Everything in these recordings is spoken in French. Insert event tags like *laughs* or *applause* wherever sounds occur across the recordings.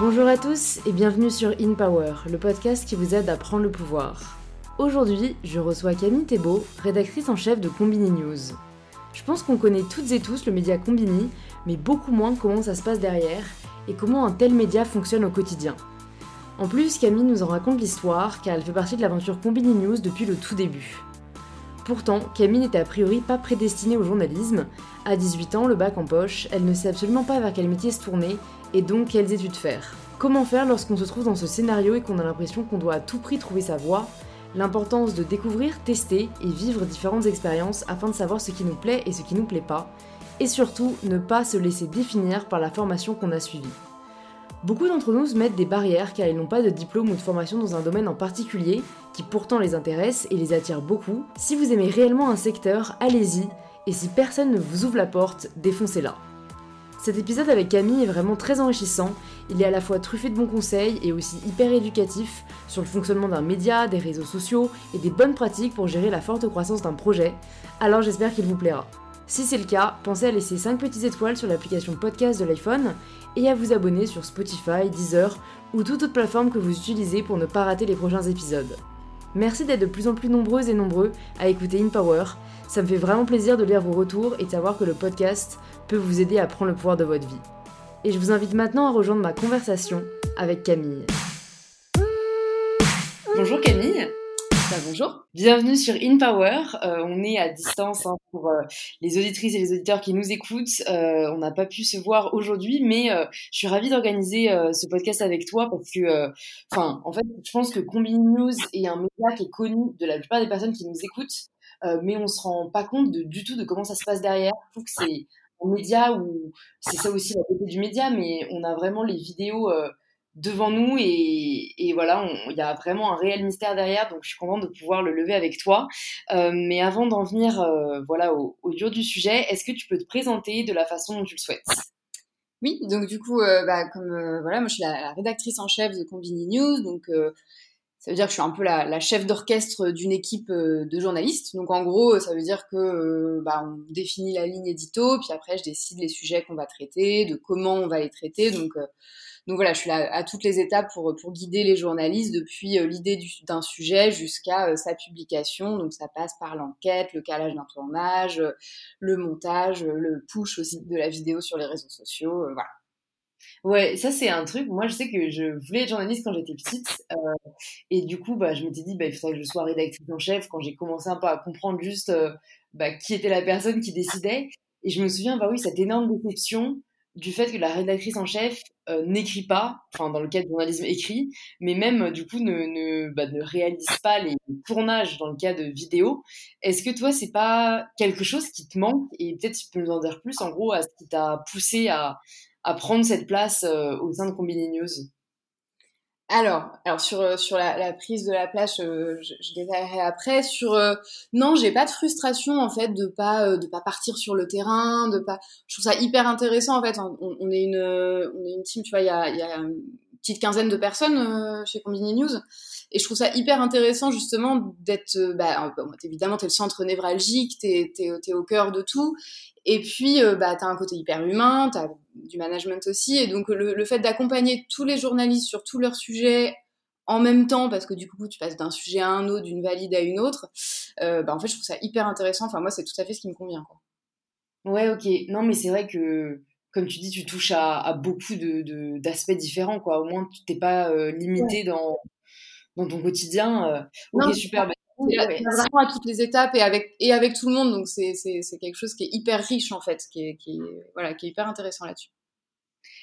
Bonjour à tous et bienvenue sur In Power, le podcast qui vous aide à prendre le pouvoir. Aujourd'hui, je reçois Camille Thébault, rédactrice en chef de Combini News. Je pense qu'on connaît toutes et tous le média Combini, mais beaucoup moins comment ça se passe derrière et comment un tel média fonctionne au quotidien. En plus, Camille nous en raconte l'histoire car elle fait partie de l'aventure Combini News depuis le tout début. Pourtant, Camille n'était a priori pas prédestinée au journalisme. À 18 ans, le bac en poche, elle ne sait absolument pas vers quel métier se tourner et donc quelles études faire. Comment faire lorsqu'on se trouve dans ce scénario et qu'on a l'impression qu'on doit à tout prix trouver sa voie? L'importance de découvrir, tester et vivre différentes expériences afin de savoir ce qui nous plaît et ce qui nous plaît pas. Et surtout, ne pas se laisser définir par la formation qu'on a suivie. Beaucoup d'entre nous se mettent des barrières car ils n'ont pas de diplôme ou de formation dans un domaine en particulier, qui pourtant les intéresse et les attire beaucoup. Si vous aimez réellement un secteur, allez-y, et si personne ne vous ouvre la porte, défoncez-la. Cet épisode avec Camille est vraiment très enrichissant, il est à la fois truffé de bons conseils et aussi hyper éducatif sur le fonctionnement d'un média, des réseaux sociaux et des bonnes pratiques pour gérer la forte croissance d'un projet, alors j'espère qu'il vous plaira. Si c'est le cas, pensez à laisser 5 petites étoiles sur l'application podcast de l'iPhone et à vous abonner sur Spotify, Deezer ou toute autre plateforme que vous utilisez pour ne pas rater les prochains épisodes. Merci d'être de plus en plus nombreuses et nombreux à écouter InPower. Ça me fait vraiment plaisir de lire vos retours et de savoir que le podcast peut vous aider à prendre le pouvoir de votre vie. Et je vous invite maintenant à rejoindre ma conversation avec Camille. Bonjour Camille. Bonjour. Bienvenue sur In Power. Euh, on est à distance hein, pour euh, les auditrices et les auditeurs qui nous écoutent. Euh, on n'a pas pu se voir aujourd'hui, mais je suis ravie d'organiser ce podcast avec toi parce que, enfin, en fait, je pense que Combini News est un média qui est connu de la plupart des personnes qui nous écoutent, mais on se rend pas compte du tout de comment ça se passe derrière. Je trouve que c'est un média où c'est ça aussi la beauté du média, mais on a vraiment les vidéos devant nous et, voilà, il y a vraiment un réel mystère derrière, donc je suis contente de pouvoir le lever avec toi. Euh, mais avant d'en venir euh, voilà, au, au dur du sujet, est-ce que tu peux te présenter de la façon dont tu le souhaites? Oui, donc du coup, euh, bah, comme voilà, moi je suis la, rédactrice en chef de Combini News, donc ça veut dire que je suis un peu la, chef d'orchestre d'une équipe de journalistes. Donc en gros, ça veut dire que bah, on définit la ligne édito, puis après je décide les sujets qu'on va traiter, de comment on va les traiter. Donc donc voilà, je suis là à toutes les étapes pour, pour guider les journalistes depuis euh, l'idée d'un sujet jusqu'à euh, sa publication. Donc ça passe par l'enquête, le calage d'un tournage, euh, le montage, le push aussi de la vidéo sur les réseaux sociaux. voilà. Ouais, ça c'est un truc. Moi, je sais que je voulais être journaliste quand j'étais petite, et du coup, bah, je m'étais dit, bah, il faudrait que je sois rédactrice en chef. Quand j'ai commencé un peu à comprendre juste bah, qui était la personne qui décidait, et je me souviens, bah oui, cette énorme déception du fait que la rédactrice en chef euh, n'écrit pas, enfin dans le cas du journalisme écrit, mais même du coup bah, ne, réalise pas les tournages dans le cas de vidéo. Est-ce que toi c'est pas quelque chose qui te manque? Et peut-être tu peux nous en dire plus en gros à ce qui t'a poussé à, prendre cette place euh, au sein de Combini News? Alors, alors sur euh, sur la, la prise de la place, euh, je, je, détaillerai après. Sur euh, non, j'ai pas de frustration en fait de pas de pas partir sur le terrain, de pas. Je trouve ça hyper intéressant en fait. On, on est une on est une team, tu vois, il y a, y a une petite quinzaine de personnes chez Combini News, et je trouve ça hyper intéressant justement d'être. Bah, évidemment, t'es le centre névralgique, t'es t'es es au cœur de tout, et puis, euh, bah, tu as un côté hyper humain, tu as du management aussi. Et donc, le, fait d'accompagner tous les journalistes sur tous leurs sujets en même temps, parce que du coup, tu passes d'un sujet à un autre, d'une valide à une autre, euh, bah, en fait, je trouve ça hyper intéressant. Enfin, moi, c'est tout à fait ce qui me convient. Quoi. Ouais, ok. Non, mais c'est vrai que, comme tu dis, tu touches à, beaucoup d'aspects de, différents. Quoi. Au moins, tu t'es pas euh, limité dans, dans ton quotidien. ok, super. Bah, vraiment à toutes les étapes et avec et avec tout le monde donc c'est c'est quelque chose qui est hyper riche en fait qui est qui est, voilà qui est hyper intéressant là-dessus.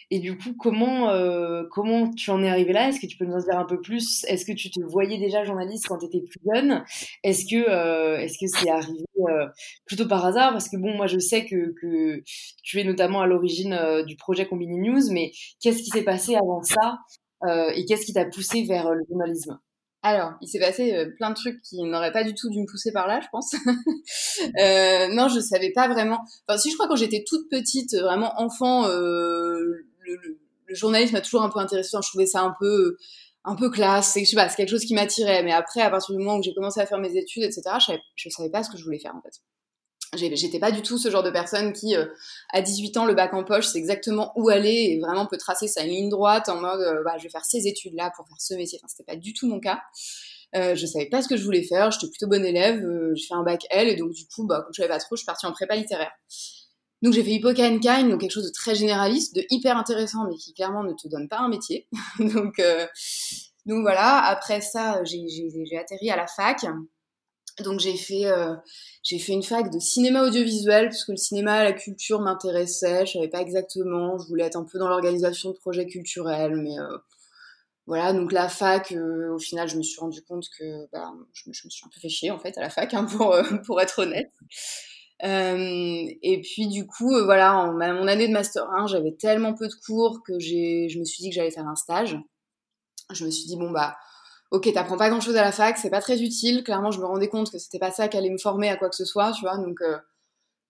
Et du coup comment euh, comment tu en es arrivé là? Est-ce que tu peux nous en dire un peu plus? Est-ce que tu te voyais déjà journaliste quand tu étais plus jeune? Est-ce que euh, est-ce que c'est arrivé euh, plutôt par hasard? Parce que bon moi je sais que que tu es notamment à l'origine du projet Combini News mais qu'est-ce qui s'est passé avant ça? Et qu'est-ce qui t'a poussé vers le journalisme? Alors, il s'est passé euh, plein de trucs qui n'auraient pas du tout dû me pousser par là, je pense. *laughs* euh, non, je savais pas vraiment. Enfin, si je crois quand j'étais toute petite, vraiment enfant, euh, le, journalisme m'a toujours un peu intéressé. je trouvais ça un peu, un peu classe. Je sais pas, c'est quelque chose qui m'attirait. Mais après, à partir du moment où j'ai commencé à faire mes études, etc., je savais, je savais pas ce que je voulais faire en fait. J'étais pas du tout ce genre de personne qui, à 18 ans, le bac en poche, c'est exactement où aller et vraiment peut tracer sa ligne droite en mode, bah, je vais faire ces études-là pour faire ce métier. Enfin, c'était pas du tout mon cas. Euh, je savais pas ce que je voulais faire, j'étais plutôt bonne élève, euh, j'ai fait un bac L et donc du coup, bah, comme je savais pas trop, je suis partie en prépa littéraire. Donc j'ai fait Hippoca Kind, donc quelque chose de très généraliste, de hyper intéressant, mais qui clairement ne te donne pas un métier. *laughs* donc, euh, donc voilà, après ça, j'ai atterri à la fac. Donc j'ai fait, euh, j'ai fait une fac de cinéma audiovisuel, parce que le cinéma, la culture m'intéressait, je savais pas exactement, je voulais être un peu dans l'organisation de projets culturels, mais euh, voilà, donc la fac, euh, au final, je me suis rendu compte que bah, je, me, suis un peu fait chier en fait à la fac, hein, *laughs* pour, être honnête. Et puis du coup, voilà, en mon année de master 1, j'avais tellement peu de cours que j'ai, je me suis dit que j'allais faire un stage. Je me suis dit bon bah, ok, t'apprends pas grand chose à la fac, c'est pas très utile. Clairement, je me rendais compte que c'était pas ça qui allait me former à quoi que ce soit, tu vois. Donc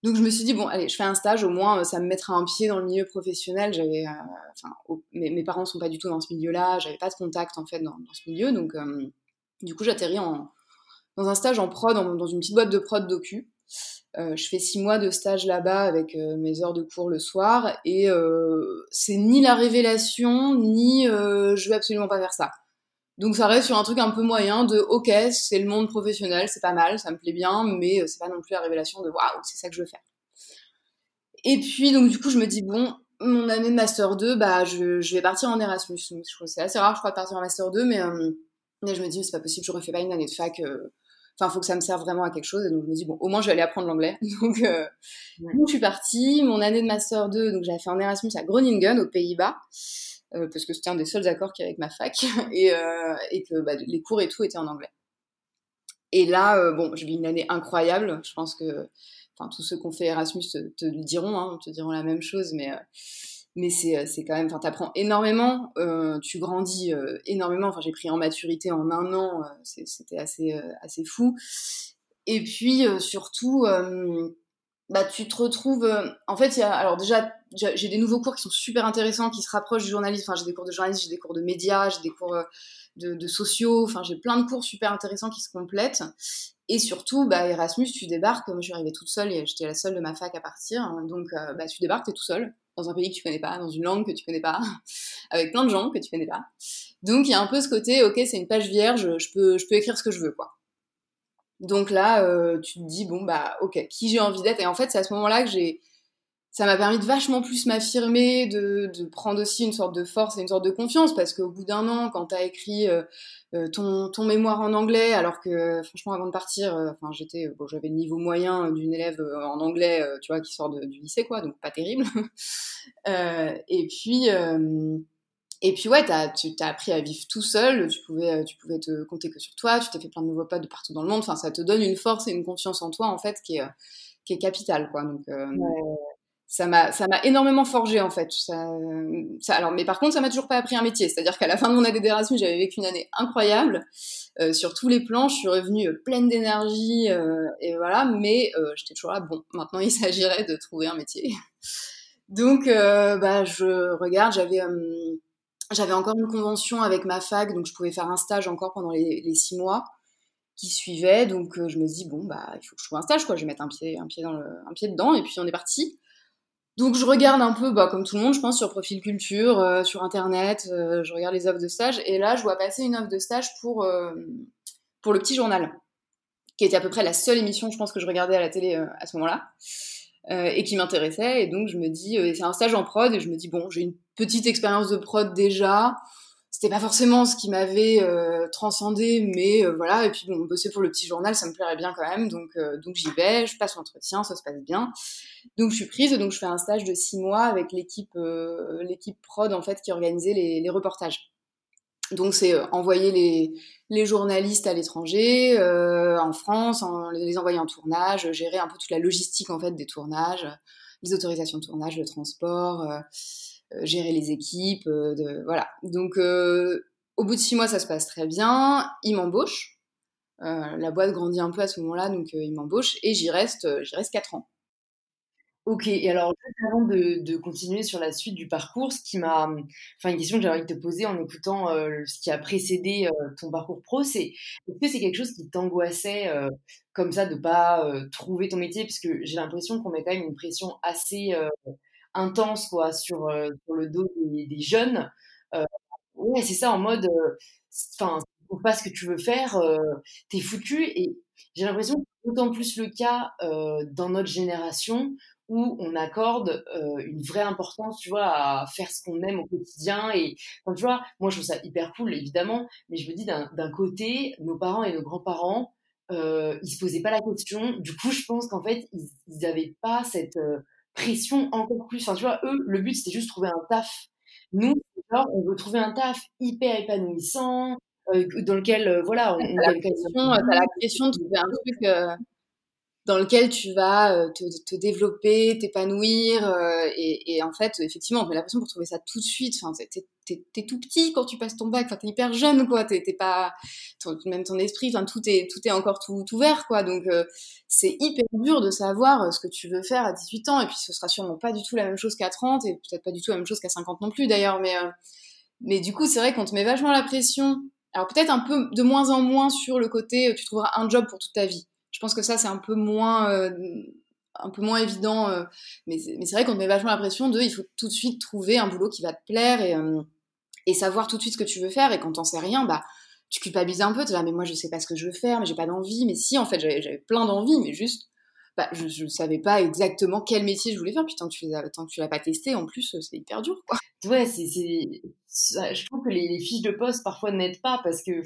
donc je me suis dit bon allez je fais un stage au moins ça me mettra un pied dans le milieu professionnel. J'avais euh, enfin mes, mes, parents sont pas du tout dans ce milieu là j'avais pas de contact en fait dans, ce milieu. Donc euh, du coup j'atterris en dans un stage en prod dans une petite boîte de prod docu. Euh, je fais six mois de stage là-bas avec euh, mes heures de cours le soir. Et c'est ni la révélation ni je vais absolument pas faire ça donc ça reste sur un truc un peu moyen de ok, c'est le monde professionnel, c'est pas mal, ça me plaît bien, mais euh, c'est pas non plus la révélation de waouh, c'est ça que je veux faire. Et puis donc du coup je me dis bon, mon année de master 2, bah je, je vais partir en Erasmus. C'est assez rare je crois de partir en master 2, mais, euh, mais je me dis c'est pas possible, je refais pas une année de fac. Euh, enfin, faut que ça me serve vraiment à quelque chose. Et donc, je me dis, bon, au moins, je vais aller apprendre l'anglais. *laughs* Donc, donc, je suis partie. Mon année de Master 2, donc, j'avais fait en Erasmus à Groningen, aux Pays-Bas. Euh, parce que c'était un des seuls accords qu'il y avait avec ma fac, *laughs* et, euh, et que bah, les cours et tout étaient en anglais. Et là, euh, bon, je vis une année incroyable. Je pense que, enfin, tous ceux qui ont fait Erasmus te, le diront, hein, te diront la même chose, mais mais c'est c'est quand même, enfin, t'apprends énormément, tu grandis énormément. Enfin, j'ai pris en maturité en un an, c'était assez assez fou. Et puis surtout bah, tu te retrouves. Euh, en fait, y a, alors déjà, j'ai des nouveaux cours qui sont super intéressants, qui se rapprochent du journalisme. Enfin, j'ai des cours de journalisme, j'ai des cours de médias, j'ai des cours euh, de, de, sociaux. Enfin, j'ai plein de cours super intéressants qui se complètent. Et surtout, bah, Erasmus, tu débarques. Moi, je suis arrivée toute seule et j'étais la seule de ma fac à partir. Donc, euh, bah, tu débarques, t'es tout seul dans un pays que tu connais pas, dans une langue que tu connais pas, *laughs* avec plein de gens que tu connais pas. Donc, il y a un peu ce côté, ok, c'est une page vierge, je peux, je peux écrire ce que je veux, quoi. Donc là, euh, tu te dis bon bah ok, qui j'ai envie d'être? Et en fait, c'est à ce moment-là que j'ai, ça m'a permis de vachement plus m'affirmer, de, de, prendre aussi une sorte de force et une sorte de confiance, parce qu'au bout d'un an, quand t'as écrit euh, euh, ton, ton mémoire en anglais, alors que franchement avant de partir, enfin j'étais, bon, j'avais le niveau moyen d'une élève en anglais, tu vois, qui sort de, du lycée quoi, donc pas terrible. *laughs* et puis et puis ouais, as, tu t'as appris à vivre tout seul, tu pouvais, euh, tu pouvais te compter que sur toi, tu t'es fait plein de nouveaux potes de partout dans le monde, enfin ça te donne une force et une confiance en toi en fait qui est, euh, qui est capitale quoi. Donc euh, ça m'a ça m'a énormément forgé en fait. Ça, ça, alors mais par contre ça m'a toujours pas appris un métier, c'est-à-dire qu'à la fin de mon année d'Erasmus j'avais vécu une année incroyable euh, sur tous les plans, je suis revenue pleine d'énergie et voilà, mais j'étais toujours là bon maintenant il *laughs* s'agirait de trouver un métier. Donc bah je regarde, j'avais j'avais encore une convention avec ma fac, donc je pouvais faire un stage encore pendant les, six mois qui suivaient. Donc euh, je me dis bon bah il faut que je trouve un stage quoi. Je vais mettre un pied un pied dans un pied dedans et puis on est parti. Donc je regarde un peu bah, comme tout le monde je pense sur Profil Culture, euh, sur internet, euh, je regarde les offres de stage et là je vois passer une offre de stage pour pour le petit journal qui était à peu près la seule émission je pense que je regardais à la télé à ce moment-là. Et qui m'intéressait et donc je me dis c'est un stage en prod et je me dis bon j'ai une petite expérience de prod déjà. C'était pas forcément ce qui m'avait euh, transcendé, mais euh, voilà. Et puis bon, bosser pour le petit journal, ça me plairait bien quand même. Donc, euh, donc j'y vais, je passe l'entretien, ça se passe bien. Donc je suis prise, donc je fais un stage de six mois avec l'équipe, l'équipe prod en fait qui organisait les, les reportages. Donc c'est envoyer les, les, journalistes à l'étranger, en France, les envoyer en tournage, gérer un peu toute la logistique en fait des tournages, les autorisations de tournage, le transport. Euh, gérer les équipes, euh, de, voilà. Donc euh, au bout de six mois, ça se passe très bien. Il m'embauche. la boîte grandit un peu à ce moment-là, donc il m'embauche et j'y reste, j'y reste quatre ans. Ok, et alors avant de, continuer sur la suite du parcours, ce qui m'a, enfin une question que j'aimerais te poser en écoutant euh, ce qui a précédé euh, ton parcours pro, c'est est-ce que c'est quelque chose qui t'angoissait euh, comme ça de pas trouver ton métier, parce que j'ai l'impression qu'on met quand même une pression assez intense quoi sur, sur le dos des, jeunes. ouais, c'est ça en mode, enfin, pas ce que tu veux faire, t'es foutu. Et j'ai l'impression que c'est d'autant plus le cas dans notre génération où on accorde euh, une vraie importance, tu vois, à faire ce qu'on aime au quotidien. Et quand tu vois, moi, je trouve ça hyper cool, évidemment, mais je me dis d'un côté, nos parents et nos grands-parents, euh, ils se posaient pas la question. Du coup, je pense qu'en fait, ils n'avaient pas cette euh, pression encore plus. Enfin, tu vois, eux, le but, c'était juste trouver un taf. Nous, genre, on veut trouver un taf hyper épanouissant, euh, dans lequel, voilà, on, on a la pression, la pression de trouver un truc dans lequel tu vas euh, te, développer, t'épanouir. Euh, et, et, en fait, effectivement, on a l'impression pour trouver ça tout de suite. Enfin, t'es, es, tout petit quand tu passes ton bac. Enfin, t'es hyper jeune, quoi. T'es, pas même ton esprit. Enfin, tout est tout est encore tout, tout vert, quoi. Donc, euh, c'est hyper dur de savoir ce que tu veux faire à 18 ans. Et puis, ce sera sûrement pas du tout la même chose qu'à 30 et peut-être pas du tout la même chose qu'à 50 non plus, d'ailleurs. Mais mais du coup, c'est vrai qu'on te met vachement la pression. Alors peut-être un peu de moins en moins sur le côté tu trouveras un job pour toute ta vie je pense que ça, c'est un peu moins, euh, un peu moins évident. Euh, mais, c'est vrai qu'on te met vachement l'impression de, il faut tout de suite trouver un boulot qui va te plaire et, euh, savoir tout de suite ce que tu veux faire. Et quand t'en sais rien, bah, tu culpabilises un peu. Tu là, mais moi, je sais pas ce que je veux faire, mais j'ai pas d'envie. Mais si, en fait, j'avais plein d'envie, mais juste, bah, je ne savais pas exactement quel métier je voulais faire. Puis tant que tu l'as pas testé, en plus, c'est hyper dur. Ouais, c'est, je trouve que les, fiches de poste parfois n'aident pas parce que,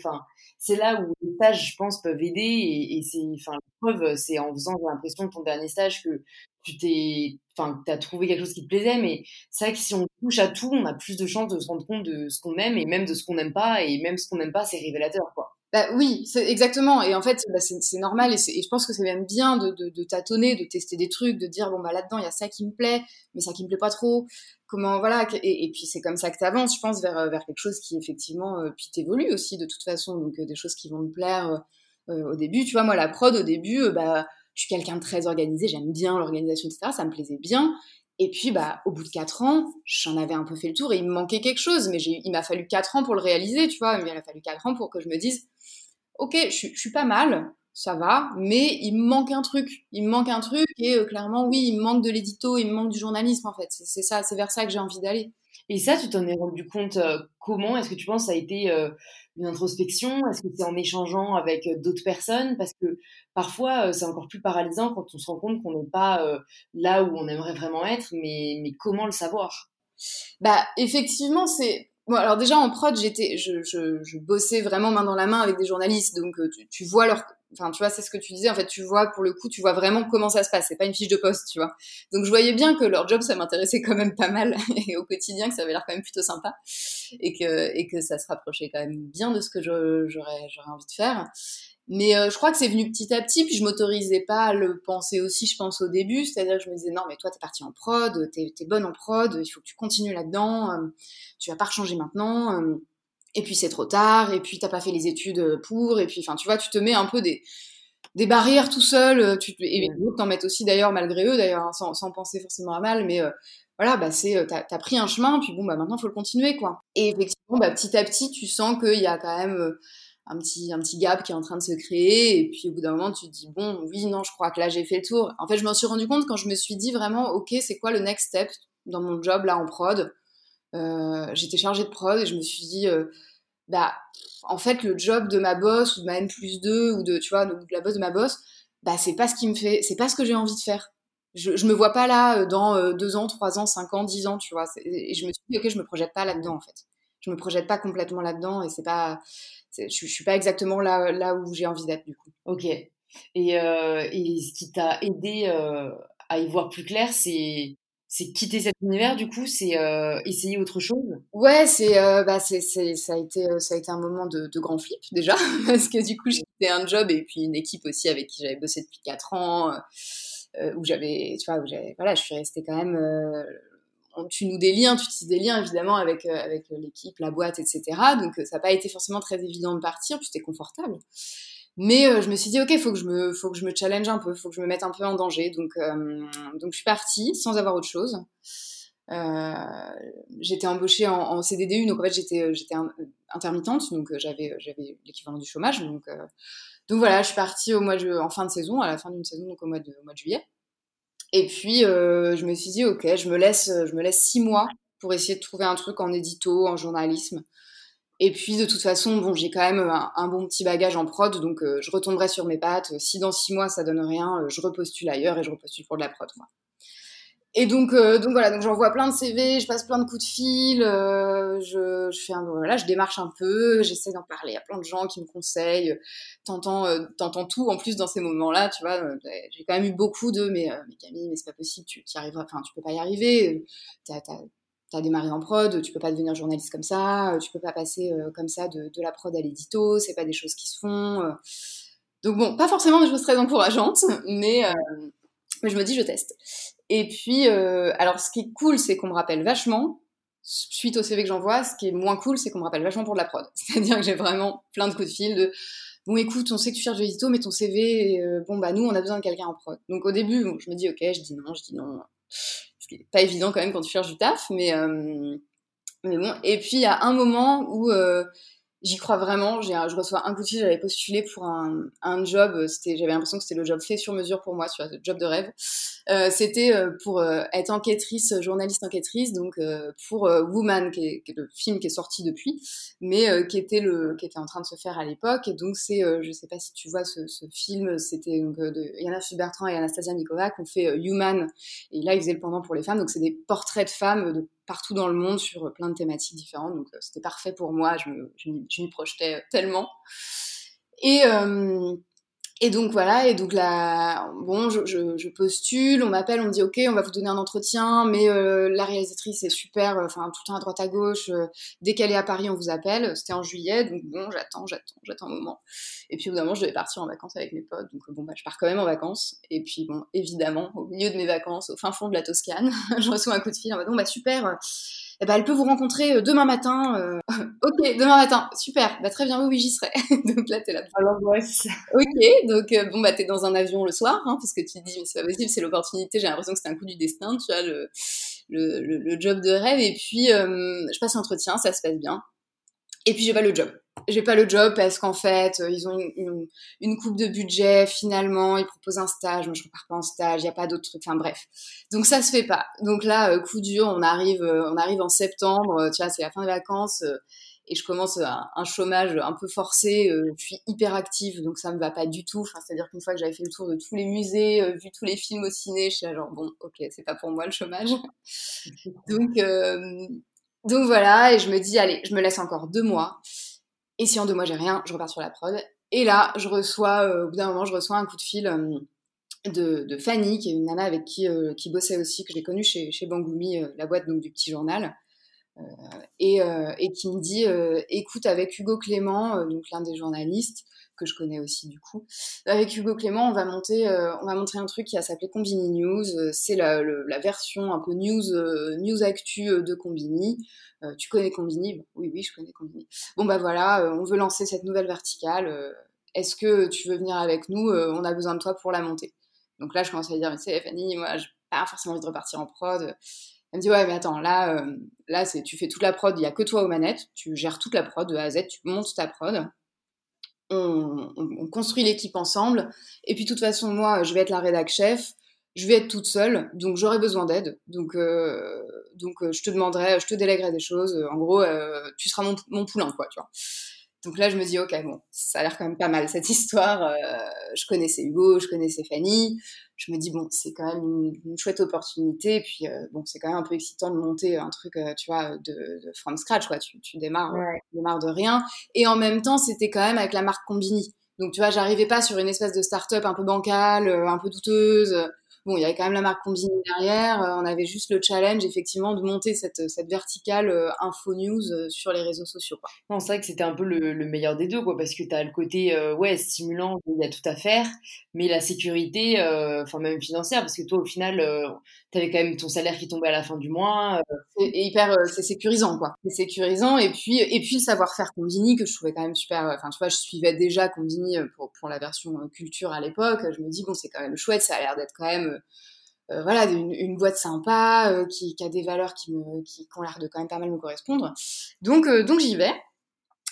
c'est là où les stages, je pense, peuvent aider et, la preuve, c'est en faisant, l'impression de ton dernier stage que tu t'es, enfin, as trouvé quelque chose qui te plaisait, mais c'est vrai que si on touche à tout, on a plus de chances de se rendre compte de ce qu'on aime et même de ce qu'on n'aime pas et même ce qu'on n'aime pas, c'est révélateur, quoi. Bah oui, c'est exactement. Et en fait, bah, c'est normal et, je pense que c'est même bien de, tâtonner, de tester des trucs, de dire bon bah là-dedans il y a ça qui me plaît, mais ça qui me plaît pas trop. Comment voilà et, puis c'est comme ça que tu avances, je pense, vers vers quelque chose qui effectivement euh, puis t'évolue aussi de toute façon. Donc euh, des choses qui vont me plaire euh, au début. Tu vois moi la prod au début, bah je suis quelqu'un de très organisé, j'aime bien l'organisation etc. Ça me plaisait bien. Et puis, bah, au bout de quatre ans, j'en avais un peu fait le tour et il me manquait quelque chose, mais il m'a fallu quatre ans pour le réaliser, tu vois. Il m'a fallu quatre ans pour que je me dise, ok, je, suis pas mal, ça va, mais il me manque un truc. Il me manque un truc et euh, clairement, oui, il me manque de l'édito, il me manque du journalisme en fait. C'est ça, c'est vers ça que j'ai envie d'aller. Et ça, tu t'en es rendu compte euh, comment? Est-ce que tu penses que ça a été euh, une introspection? Est-ce que c'est en échangeant avec d'autres personnes? Parce que parfois, c'est encore plus paralysant quand on se rend compte qu'on n'est pas là où on aimerait vraiment être, mais, mais comment le savoir? Bah, effectivement, c'est Bon, alors déjà en prod, j'étais, je, je, bossais vraiment main dans la main avec des journalistes, donc euh, tu, tu vois leur, enfin tu vois, c'est ce que tu disais. En fait, tu vois pour le coup, tu vois vraiment comment ça se passe. C'est pas une fiche de poste, tu vois. Donc je voyais bien que leur job, ça m'intéressait quand même pas mal *laughs* et au quotidien que ça avait l'air quand même plutôt sympa et que et que ça se rapprochait quand même bien de ce que j'aurais j'aurais envie de faire. Mais euh, je crois que c'est venu petit à petit, puis je m'autorisais pas à le penser aussi, je pense, au début. C'est-à-dire que je me disais, non, mais toi, t'es partie en prod, t'es es bonne en prod, il faut que tu continues là-dedans, euh, tu vas pas changer maintenant. Euh, et puis c'est trop tard, et puis t'as pas fait les études pour, et puis, enfin, tu vois, tu te mets un peu des, des barrières tout seul, tu, et les autres t'en mettent aussi d'ailleurs, malgré eux, d'ailleurs, hein, sans, sans, penser forcément à mal, mais voilà, bah c'est, t'as as pris un chemin, puis bon, bah maintenant, faut le continuer, quoi. Et effectivement, bah, petit à petit, tu sens qu'il y a quand même un petit, un petit gap qui est en train de se créer. Et puis au bout d'un moment, tu te dis, bon, oui, non, je crois que là, j'ai fait le tour. En fait, je m'en suis rendu compte quand je me suis dit vraiment, ok, c'est quoi le next step dans mon job là en prod? Euh, J'étais chargée de prod et je me suis dit, euh, bah, en fait, le job de ma boss ou de ma N plus 2 ou de, tu vois, de, la boss de ma boss, bah, c'est pas ce qui me fait, c'est pas ce que j'ai envie de faire. Je, je me vois pas là euh, dans euh, deux ans, trois ans, cinq ans, dix ans, tu vois. Et je me suis dit, ok, je me projette pas là-dedans, en fait. Je me projette pas complètement là-dedans et c'est pas, je, je suis pas exactement là, là où j'ai envie d'être du coup. Ok. Et, euh, et ce qui t'a aidé euh, à y voir plus clair, c'est c'est quitter cet univers du coup, c'est euh, essayer autre chose? Ouais, c'est euh, bah c'est ça a été euh, ça a été un moment de, de grand flip déjà *laughs* parce que du coup j'ai quitté un job et puis une équipe aussi avec qui j'avais bossé depuis quatre ans euh, où j'avais tu vois où j'avais voilà je suis restée quand même tu noues des liens, tu tisses des liens évidemment avec, euh, avec l'équipe, la boîte, etc. Donc euh, ça n'a pas été forcément très évident de partir, puis c'était confortable. Mais je me suis dit, ok, faut faut que je me challenge un peu, faut que je me mette un peu en danger. Donc, donc je suis partie sans avoir autre chose. Euh, j'étais embauchée en, en, CDDU, donc en fait j'étais intermittente, donc j'avais j'avais l'équivalent du chômage. Donc donc voilà, je suis partie au mois de, en fin de saison, à la fin d'une saison, donc au mois de, au mois de juillet. Et puis, euh, je me suis dit, ok, je me laisse, je me laisse six mois pour essayer de trouver un truc en édito, en journalisme. Et puis, de toute façon, bon, j'ai quand même un, bon petit bagage en prod, donc euh, je retomberai sur mes pattes. Si dans six mois ça donne rien, je repostule ailleurs et je repostule pour de la prod. Moi. Et donc, euh, donc voilà, donc j'envoie plein de CV, je passe plein de coups de fil, euh, je, je, fais un, voilà, je démarche un peu, j'essaie d'en parler à plein de gens qui me conseillent, t'entends, euh, t'entends tout en plus dans ces moments-là, tu vois. Euh, j'ai quand même eu beaucoup de, mais, mais Camille, mais c'est pas possible, tu y arriveras, enfin, tu peux pas y arriver, t'as, t'as, t'as démarré en prod, tu peux pas devenir journaliste comme ça, tu peux pas passer comme ça de, de la prod à l'édito, c'est pas des choses qui se font. Donc bon, pas forcément des choses très encourageantes, mais mais je me dis je teste. Et puis, euh, alors ce qui est cool, c'est qu'on me rappelle vachement, suite au CV que j'envoie, ce qui est moins cool, c'est qu'on me rappelle vachement pour de la prod. *laughs* C'est-à-dire que j'ai vraiment plein de coups de fil de bon écoute, on sait que tu cherches de l'édito, mais ton CV, euh, bon bah nous on a besoin de quelqu'un en prod. Donc au début, je me dis ok, je dis non, je dis non. Ce qui est pas évident quand même quand tu cherches du taf, mais euh, mais bon. Et puis il y a un moment où j'y crois vraiment. Je reçois un coup de fil, j'avais postulé pour un, un job, c'était, j'avais l'impression que c'était le job fait sur mesure pour moi, sur le job de rêve. Euh, c'était euh, pour euh, être enquêtrice, journaliste enquêtrice, donc euh, pour Woman, qui est, qui est, le film qui est sorti depuis, mais qui était le, qui était en train de se faire à l'époque. Et donc c'est, je sais pas si tu vois ce, ce film, c'était donc de Yana Bertrand et Anastasia Nikova qui ont fait Human, et là ils faisaient le pendant pour les femmes, donc c'est des portraits de femmes de partout dans le monde sur plein de thématiques différentes. Donc c'était parfait pour moi, je, je, je m'y projetais tellement. Et, euh, et donc voilà, et donc là, bon, je, postule, on m'appelle, on me dit ok, on va vous donner un entretien, mais euh, la réalisatrice est super, euh, enfin tout le temps à droite à gauche. Euh, dès qu'elle est à Paris, on vous appelle. C'était en juillet, donc bon, j'attends, j'attends, j'attends un moment. Et puis au je devais partir en vacances avec mes potes, donc bon bah je pars quand même en vacances. Et puis bon, évidemment, au milieu de mes vacances, au fin fond de la Toscane, *laughs* je reçois un coup de fil en mode bon bah super eh ben, elle peut vous rencontrer euh, demain matin. Euh, *laughs* ok, demain matin, super, bah, très bien, oui, oui j'y serai. *laughs* donc là, t'es là. Alors, ouais, c'est ça. Ok, donc euh, bon, bah, t'es dans un avion le soir, hein, parce que tu te dis, mais c'est pas possible, c'est l'opportunité, j'ai l'impression que c'est un coup du destin, tu vois, le, le, le, le job de rêve. Et puis, je passe l'entretien, ça se passe bien. Et puis, j'ai pas le job j'ai pas le job parce qu'en fait, euh, ils ont une, une, coupe de budget, finalement, ils proposent un stage, moi je repars pas en stage, il y a pas d'autres trucs, enfin bref. Donc ça se fait pas. Donc là, euh, coup dur, on arrive, euh, on arrive en septembre, tu vois, c'est la fin des vacances, et je commence un, un, chômage un peu forcé, je suis hyper active, donc ça me va pas du tout. Enfin, c'est-à-dire qu'une fois que j'avais fait le tour de tous les musées, vu tous les films au ciné, je suis là genre, bon, ok, c'est pas pour moi le chômage. *laughs* donc, donc voilà, et je me dis, allez, je me laisse encore deux mois. Et si en deux mois j'ai rien, je repars sur la prod. Et là, je reçois, euh, au bout d'un moment, je reçois un coup de fil euh, de, Fanny, qui est une nana avec qui, euh, qui bossait aussi, que j'ai connue chez, chez Bangoumi, la boîte donc, du petit journal. Et, et, qui me dit écoute avec Hugo Clément donc l'un des journalistes que je connais aussi du coup avec Hugo Clément on va monter on va montrer un truc qui va s'appeler Combini News c'est la, version un peu news news actu de Combini euh, tu connais Combini? Oui, oui, je connais Combini. Bon, bah voilà, euh, on veut lancer cette nouvelle verticale. Euh, est-ce que tu veux venir avec nous? On a besoin de toi pour la monter. Donc là, je commence à dire, mais tu sais, Fanny, moi, j'ai pas forcément envie de repartir en prod. Elle me dit, ouais, mais attends, là, là c'est, tu fais toute la prod, il n'y a que toi aux manettes, tu gères toute la prod de A à Z, tu montes ta prod. On, on, construit l'équipe ensemble. Et puis, de toute façon, moi, je vais être la rédac chef je vais être toute seule, donc j'aurai besoin d'aide. Donc, euh, donc euh, je te demanderai, je te délèguerai des choses. En gros, euh, tu seras mon, mon, poulain, quoi, tu vois. Donc là, je me dis, ok, bon, ça a l'air quand même pas mal cette histoire. Euh, je connaissais Hugo, je connaissais Fanny. Je me dis, bon, c'est quand même une, une, chouette opportunité. Et puis, euh, bon, c'est quand même un peu excitant de monter un truc, euh, tu vois, de, de, from scratch, quoi. Tu, tu démarres, ouais. tu démarres de rien. Et en même temps, c'était quand même avec la marque Combini. Donc, tu vois, j'arrivais pas sur une espèce de start-up un peu bancale, un peu douteuse bon, il y avait quand même la marque Combini derrière. on avait juste le challenge, effectivement, de monter cette, cette verticale info news sur les réseaux sociaux. Quoi. Non, c'est vrai que c'était un peu le, meilleur des deux, quoi, parce que tu as le côté ouais, stimulant, il y a tout à faire, mais la sécurité, enfin même financière, parce que toi, au final, tu avais quand même ton salaire qui tombait à la fin du mois. C'est hyper, c'est sécurisant, quoi. C'est sécurisant, et puis, et puis le savoir-faire Combini, que je trouvais quand même super. Enfin, tu vois, je suivais déjà Combini pour, pour la version culture à l'époque. Je me dis, bon, c'est quand même chouette, ça a l'air d'être quand même euh, voilà, une, boîte sympa, euh, qui, a des valeurs qui, me, qui, ont l'air de quand même pas mal me correspondre. Donc, euh, donc j'y vais.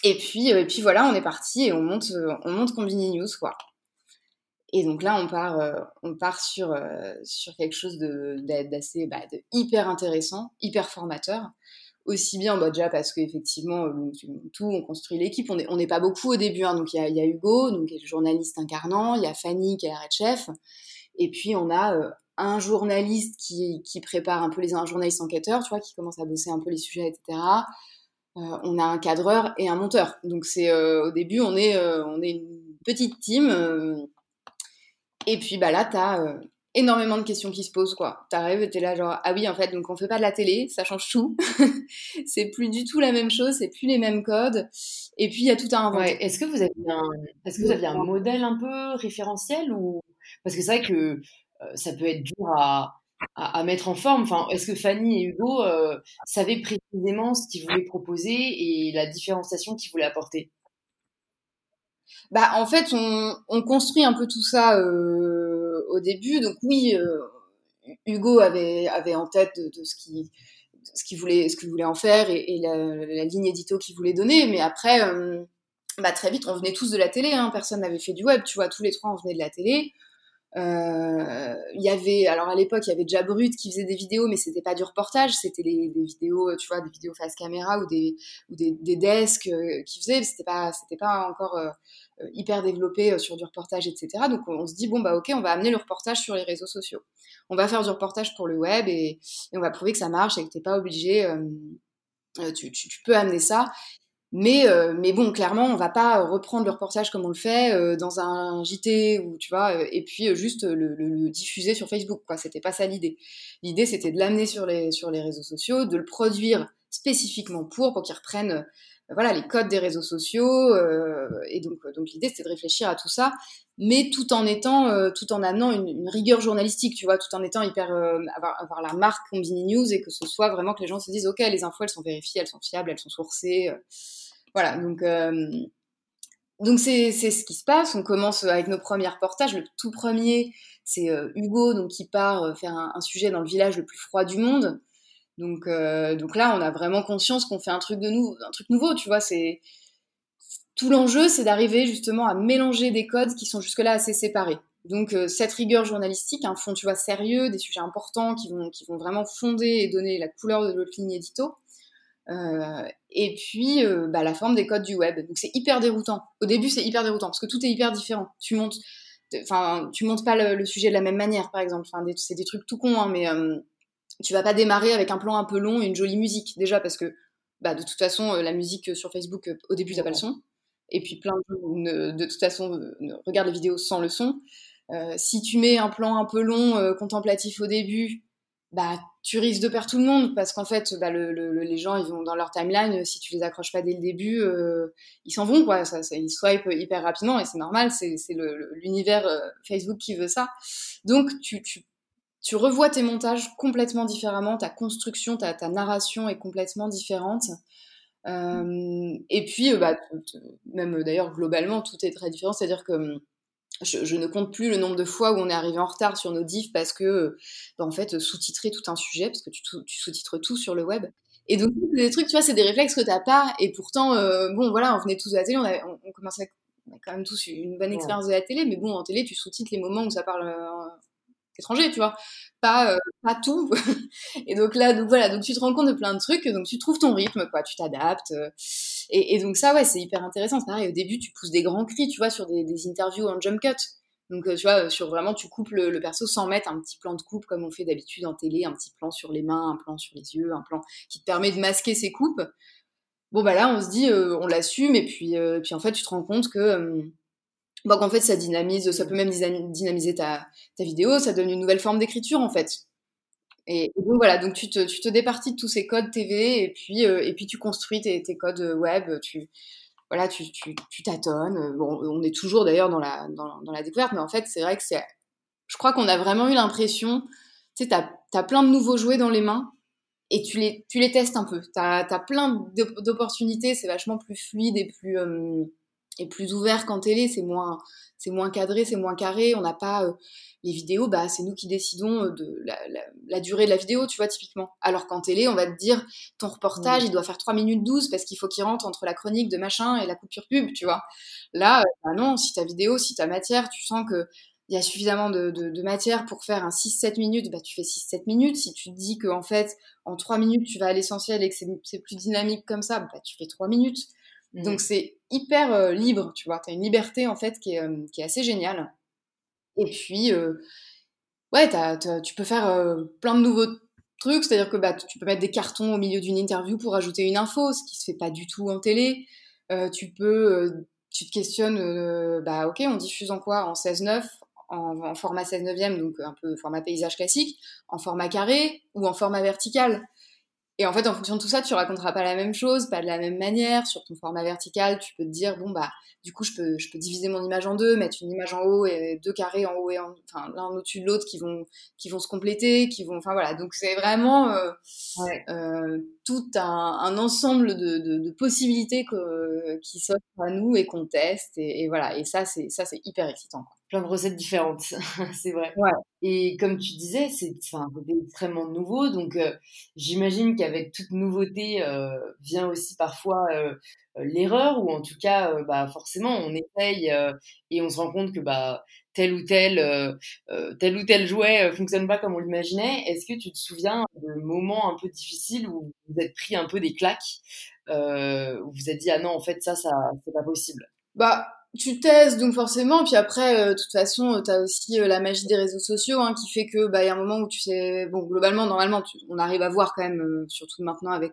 Et puis, puis voilà, on est parti et on monte, on monte Combini News, quoi. Et donc là, on part, on part sur, sur quelque chose d'assez bah, hyper intéressant, hyper formateur. Aussi bien, bah, déjà parce qu'effectivement, tout, on construit l'équipe. On n'est pas beaucoup au début. Hein. donc il y a, Hugo, donc, qui est le journaliste incarnant. Il y a Fanny, qui est la red chef. Et puis on a un journaliste qui, prépare un peu les un journaliste enquêteur, tu vois, qui commence à bosser un peu les sujets, etc. Euh, on a un cadreur et un monteur. Donc c'est euh, au début on est euh, on est une petite team. et puis bah là t'as énormément de questions qui se posent quoi. T'arrives t'es là genre ah oui en fait donc on fait pas de la télé, ça change tout. *laughs* c'est plus du tout la même chose, c'est plus les mêmes codes. Et puis il y a tout à inventer. Est-ce que vous avez un est-ce que vous aviez un modèle un peu référentiel ou parce que c'est vrai que euh, ça peut être dur à, à, mettre en forme. Enfin, est-ce que Fanny et Hugo euh, savaient précisément ce qu'ils voulaient proposer et la différenciation qu'ils voulaient apporter? Bah, en fait, on, on, construit un peu tout ça euh, au début. Donc oui, Hugo avait, avait en tête de, ce qu'il ce qu'il voulait, ce qu'il voulait en faire et, la, la, ligne édito qu'il voulait donner. Mais après, bah, très vite, on venait tous de la télé. Hein. Personne n'avait fait du web. Tu vois, tous les trois, on venait de la télé. Euh, il y avait, alors à l'époque, il y avait déjà Brut qui faisait des vidéos, mais c'était pas du reportage, c'était des vidéos, tu vois, des vidéos face caméra ou des, ou des, des desks euh, qui faisaient, c'était pas, c'était pas encore euh, hyper développé sur du reportage, etc. Donc on, se dit, bon, bah ok, on va amener le reportage sur les réseaux sociaux. On va faire du reportage pour le web et, on va prouver que ça marche et que t'es pas obligé. tu, tu, peux amener ça. Mais, euh, mais bon, clairement, on va pas reprendre le reportage comme on le fait euh, dans un JT ou tu vois, euh, et puis juste le, le, diffuser sur Facebook. Quoi, c'était pas ça l'idée. L'idée, c'était de l'amener sur les sur les réseaux sociaux, de le produire spécifiquement pour pour qu'il reprenne voilà les codes des réseaux sociaux. et donc donc l'idée, c'était de réfléchir à tout ça, mais tout en étant tout en amenant une, une, rigueur journalistique, tu vois, tout en étant hyper avoir, avoir la marque Combini News et que ce soit vraiment que les gens se disent ok, les infos elles sont vérifiées, elles sont fiables, elles sont sourcées. Voilà, donc euh, c'est ce qui se passe. On commence avec nos premiers reportages. Le tout premier, c'est euh, Hugo donc qui part euh, faire un, sujet dans le village le plus froid du monde. Donc donc là, on a vraiment conscience qu'on fait un truc de nous, un truc nouveau. Tu vois, c'est tout l'enjeu, c'est d'arriver justement à mélanger des codes qui sont jusque-là assez séparés. Donc cette rigueur journalistique, un fond tu vois sérieux, des sujets importants qui vont qui vont vraiment fonder et donner la couleur de notre ligne édito. Euh, et puis euh, bah, la forme des codes du web. Donc c'est hyper déroutant. Au début, c'est hyper déroutant parce que tout est hyper différent. Tu montes, enfin, tu montes pas le, sujet de la même manière, par exemple. C'est des trucs tout cons, hein, mais euh, tu vas pas démarrer avec un plan un peu long et une jolie musique déjà parce que bah, de toute façon, la musique sur Facebook, au début, t'as pas le son. Et puis plein de de toute façon, regardent les vidéos sans le son. si tu mets un plan un peu long, contemplatif au début, bah tu risques de perdre tout le monde parce qu'en fait bah, le, les gens ils vont dans leur timeline. Si tu les accroches pas dès le début euh, ils s'en vont quoi. Ça, ça, ils swipe hyper rapidement et c'est normal. C'est l'univers euh, Facebook qui veut ça. Donc tu, tu, tu revois tes montages complètement différemment. Ta construction ta, ta narration est complètement différente. Euh, et puis bah, même d'ailleurs globalement tout est très différent. C'est à dire que je, ne compte plus le nombre de fois où on est arrivé en retard sur nos diffs parce que, bah, en fait, sous-titrer tout un sujet, parce que tu, sous-titres tout sur le web. Et donc, c'est des trucs, tu vois, c'est des réflexes que t'as pas. Et pourtant, euh, bon, voilà, on venait tous de la télé, on, on, commençait on a quand même tous une bonne expérience de la télé, mais bon, en télé, tu sous-titres les moments où ça parle euh, étranger, tu vois. Pas, euh, pas tout. *laughs* et donc là, donc voilà, donc tu te rends compte de plein de trucs, donc tu trouves ton rythme, quoi, tu t'adaptes. Euh. et, donc ça, ouais, c'est hyper intéressant. Au début, tu pousses des grands cris, tu vois, sur des, interviews en jump cut. Donc, euh, tu vois, sur vraiment, tu coupes le, perso sans mettre un petit plan de coupe comme on fait d'habitude en télé, un petit plan sur les mains, un plan sur les yeux, un plan qui te permet de masquer ces coupes. Bon, bah là, on se dit, on l'assume, et puis, puis en fait, tu te rends compte que Donc en fait, ça dynamise, ça peut même dynamiser ta, ta vidéo, ça donne une nouvelle forme d'écriture en fait. Et, donc voilà, donc tu te, tu te départis de tous ces codes TV et puis, euh, et puis tu construis tes, tes, codes web, tu, voilà, tu, tu, tu tâtonnes. Bon, on est toujours d'ailleurs dans la, dans, dans, la découverte, mais en fait, c'est vrai que c'est. Je crois qu'on a vraiment eu l'impression, tu sais, t'as as plein de nouveaux jouets dans les mains et tu les, tu les testes un peu. T'as as plein d'opportunités, c'est vachement plus fluide et plus. Euh, plus ouvert qu'en télé, c'est moins, c'est moins cadré, c'est moins carré. On n'a pas euh, les vidéos, bah c'est nous qui décidons euh, de la, la, la, durée de la vidéo, tu vois typiquement. Alors qu'en télé, on va te dire ton reportage, il doit faire 3 minutes 12 parce qu'il faut qu'il rentre entre la chronique de machin et la coupure pub, tu vois. Là, euh, bah non, si ta vidéo, si ta matière, tu sens que il y a suffisamment de, de, de, matière pour faire un 6-7 minutes, bah tu fais 6-7 minutes. Si tu te dis que en fait, en 3 minutes, tu vas à l'essentiel et que c'est plus dynamique comme ça, bah tu fais 3 minutes. Donc mmh. c'est hyper euh, libre, tu vois. Tu as une liberté en fait qui est, euh, assez géniale. Et puis, euh, ouais, tu peux faire plein de nouveaux trucs, c'est-à-dire que bah, tu peux mettre des cartons au milieu d'une interview pour ajouter une info, ce qui se fait pas du tout en télé. tu peux, tu te questionnes, bah ok, on diffuse en quoi? En 16-9 en, en, format 16 neuvième, donc un peu format paysage classique, en format carré ou en format vertical. Et en fait, en fonction de tout ça, tu raconteras pas la même chose, pas de la même manière. Sur ton format vertical, tu peux te dire, bon, bah, du coup, je peux, je peux diviser mon image en deux, mettre une image en haut et deux carrés en haut et en, enfin, l'un au-dessus de l'autre qui vont, qui vont se compléter, qui vont, enfin, voilà. Donc, c'est vraiment euh, euh, tout un, un ensemble de, de, de, possibilités que, qui s'offrent à nous et qu'on teste. Et, et, voilà. Et ça, c'est, ça, c'est hyper excitant. Quoi plein de recettes différentes, *laughs* c'est vrai. Ouais. Et comme tu disais, c'est enfin, extrêmement nouveau, donc euh, j'imagine qu'avec toute nouveauté euh, vient aussi parfois euh, l'erreur, ou en tout cas, bah, forcément, on essaye et on se rend compte que bah, tel ou tel, tel ou tel jouet fonctionne pas comme on l'imaginait. Est-ce que tu te souviens de moments un peu difficiles où vous êtes pris un peu des claques, où vous vous êtes dit, ah non, en fait, ça, ça c'est pas possible? Bah, tu testes donc forcément puis après euh, toute façon euh, tu as aussi euh, la magie des réseaux sociaux hein, qui fait que bah il y a un moment où tu sais bon globalement normalement on arrive à voir quand même surtout maintenant avec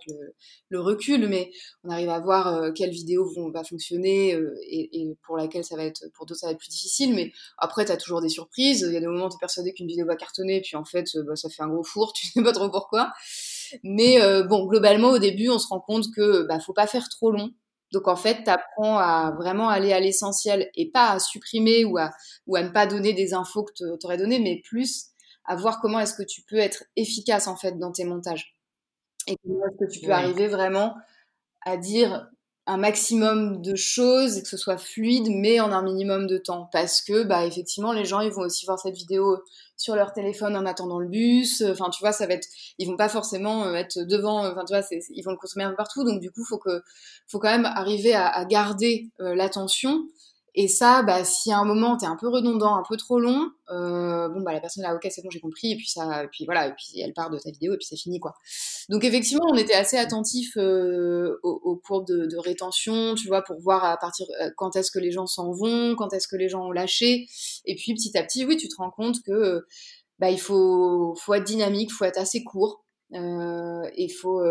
le, recul mais on arrive à voir quelles vidéos vont va fonctionner et, pour laquelle ça va être pour d'autres ça va être plus difficile mais après tu as toujours des surprises. Il y a des moments où tu persuadé qu'une vidéo va cartonner puis en fait bah, ça fait un gros four *laughs* tu sais pas trop pourquoi. Mais bon globalement au début on se rend compte que bah faut pas faire trop long donc en fait, tu apprends à vraiment aller à l'essentiel et pas à supprimer ou à, ou à ne pas donner des infos que tu aurais données, mais plus à voir comment est-ce que tu peux être efficace en fait dans tes montages. Et comment est-ce que tu peux arriver vraiment à dire un maximum de choses et que ce soit fluide, mais en un minimum de temps. Parce que, bah, effectivement, les gens, ils vont aussi voir cette vidéo sur leur téléphone en attendant le bus. Enfin, tu vois, ça va être, ils vont pas forcément euh, être devant. Enfin, tu vois, ils vont le consommer un peu partout. Donc, du coup, faut que, faut quand même arriver à, à garder euh, l'attention et ça, bah, si à un moment t'es un peu redondant, un peu trop long, euh, bon bah la personne là, ok, c'est bon, j'ai compris, et puis ça, puis voilà, et puis elle part de ta vidéo, et puis c'est fini quoi. Donc effectivement, on était assez attentif euh, aux, courbes de, rétention, tu vois, pour voir à partir euh, quand est-ce que les gens s'en vont, quand est-ce que les gens ont lâché, et puis petit à petit, oui, tu te rends compte que bah il faut, faut être dynamique, faut être assez court. Euh, il faut,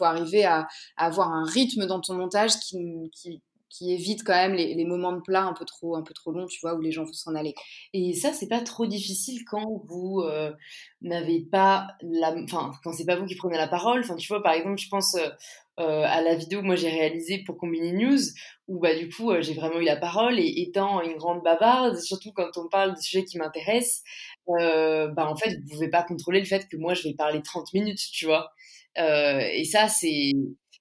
arriver à, avoir un rythme dans ton montage qui, qui évite quand même les, moments de plat un peu trop un peu trop longs tu vois où les gens vont s'en aller. Et ça c'est pas trop difficile quand vous euh, n'avez pas la enfin quand c'est pas vous qui prenez la parole. Enfin tu vois par exemple je pense euh, euh à la vidéo que moi j'ai réalisée pour Combini News où bah du coup euh, j'ai vraiment eu la parole et étant une grande bavarde surtout quand on parle de sujets qui m'intéressent bah en fait vous pouvez pas contrôler le fait que moi je vais parler 30 minutes tu vois. Et ça c'est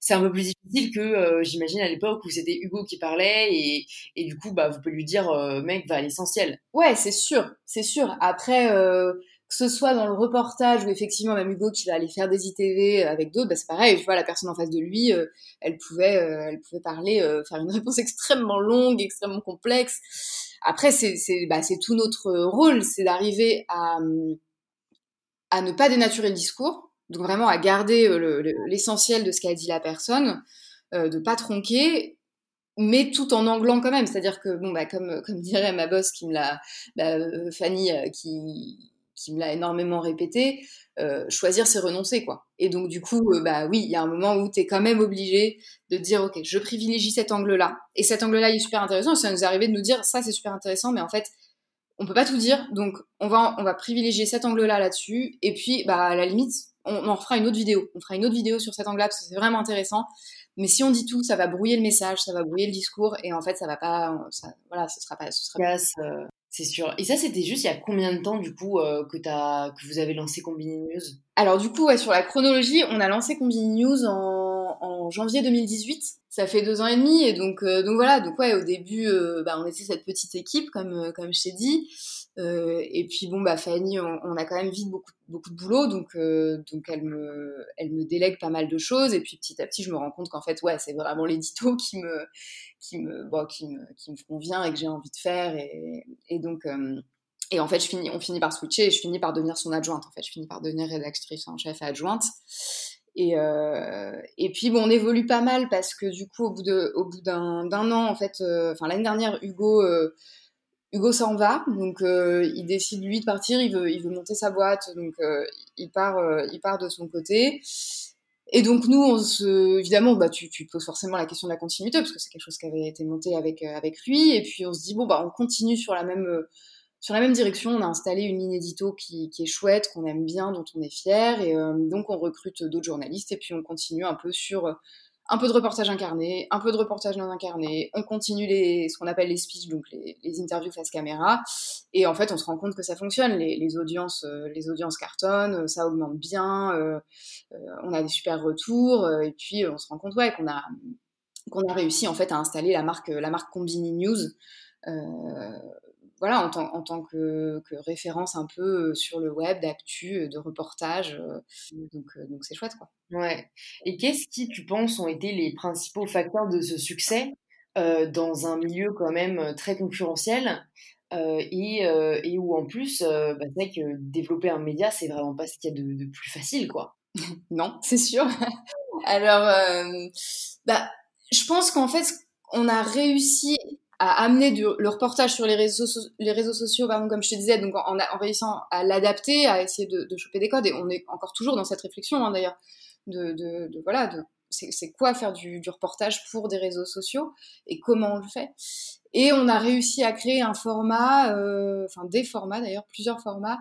c'est un peu plus difficile que euh, j'imagine à l'époque où c'était Hugo qui parlait et, et, du coup bah vous pouvez lui dire euh, mec va l'essentiel. Ouais c'est sûr c'est sûr après euh, que ce soit dans le reportage ou effectivement même Hugo qui va aller faire des ITV avec d'autres bah c'est pareil tu vois la personne en face de lui elle pouvait elle pouvait parler faire une *laughs* réponse extrêmement longue extrêmement complexe après c'est c'est bah c'est tout notre rôle c'est d'arriver à à ne pas dénaturer le discours donc vraiment à garder euh, l'essentiel de ce qu'a dit la personne, euh, de pas tronquer, mais tout en anglant quand même. C'est-à-dire que, bon, bah, comme, comme dirait ma boss qui me l'a, bah, euh, Fanny, qui, qui me l'a énormément répété, euh, choisir c'est renoncer quoi. Et donc du coup, euh, bah oui, il y a un moment où tu es quand même obligé de dire ok, je privilégie cet angle-là. Et cet angle-là il est super intéressant. Ça nous est arrivé de nous dire ça c'est super intéressant, mais en fait on peut pas tout dire, donc on va on va privilégier cet angle-là là-dessus. Et puis bah à la limite, on, on en fera une autre vidéo. On fera une autre vidéo sur cet angle-là parce que c'est vraiment intéressant. Mais si on dit tout, ça va brouiller le message, ça va brouiller le discours, et en fait, ça va pas, ça, voilà, ce sera pas, ce sera euh, c'est sûr. Et ça, c'était juste il y a combien de temps, du coup, euh, que, as, que vous avez lancé Combini News? Alors, du coup, ouais, sur la chronologie, on a lancé Combini News en, en, janvier 2018. Ça fait deux ans et demi, et donc, euh, donc voilà. Donc, ouais, au début, bah, on était cette petite équipe, comme, comme je t'ai dit. Euh, et puis bon, bah Fanny, on, a quand même vite beaucoup, beaucoup de boulot, donc euh, donc elle me, elle me délègue pas mal de choses. Et puis petit à petit, je me rends compte qu'en fait, ouais, c'est vraiment l'édito *laughs* qui me, qui me, bon, qui me, qui me convient et que j'ai envie de faire. Et, donc euh, et en fait, je finis, on finit par switcher et je finis par devenir son adjointe. En fait, je finis par devenir rédactrice en chef adjointe. Et, et puis bon, on évolue pas mal parce que du coup, au bout de, au bout d'un, an, en fait, enfin l'année dernière, Hugo Hugo s'en va, donc euh, il décide lui de partir, il veut, il veut monter sa boîte, donc euh, il part, euh, il part de son côté. Et donc nous, on se, évidemment, bah tu, tu poses forcément la question de la continuité parce que c'est quelque chose qui avait été monté avec avec lui. Et puis on se dit bon bah on continue sur la même sur la même direction. On a installé une ligne édito qui, qui est chouette, qu'on aime bien, dont on est fier. Et donc on recrute d'autres journalistes et puis on continue un peu sur un peu de reportage incarné, un peu de reportage non incarné, on continue les, ce qu'on appelle les speeches, donc les, interviews face caméra, et en fait on se rend compte que ça fonctionne, les, audiences, euh, les audiences cartonnent, euh, ça augmente bien, euh, on a des super retours, et puis on se rend compte ouais qu'on a a réussi en fait à installer la marque la marque Combini News voilà, en, tant, en tant que, que, référence un peu sur le web, d'actu, de reportage. donc, donc c'est chouette, quoi. Ouais. Et qu'est-ce qui, tu penses, ont été les principaux facteurs de ce succès euh, dans un milieu quand même très concurrentiel euh, et, euh, et, où en plus, bah, c'est vrai que développer un média, c'est vraiment pas ce qu'il y a de, de plus facile, quoi. *laughs* non, c'est sûr. *laughs* Alors, bah, je pense qu'en fait, on a réussi à amener du, le reportage sur les réseaux, les réseaux sociaux, comme je te disais, donc en, en réussissant à l'adapter, à essayer de, de, choper des codes. Et on est encore toujours dans cette réflexion, hein, d'ailleurs, de, de, de, voilà, de c'est quoi faire du, du, reportage pour des réseaux sociaux et comment on le fait. Et on a réussi à créer un format, euh, enfin des formats d'ailleurs, plusieurs formats,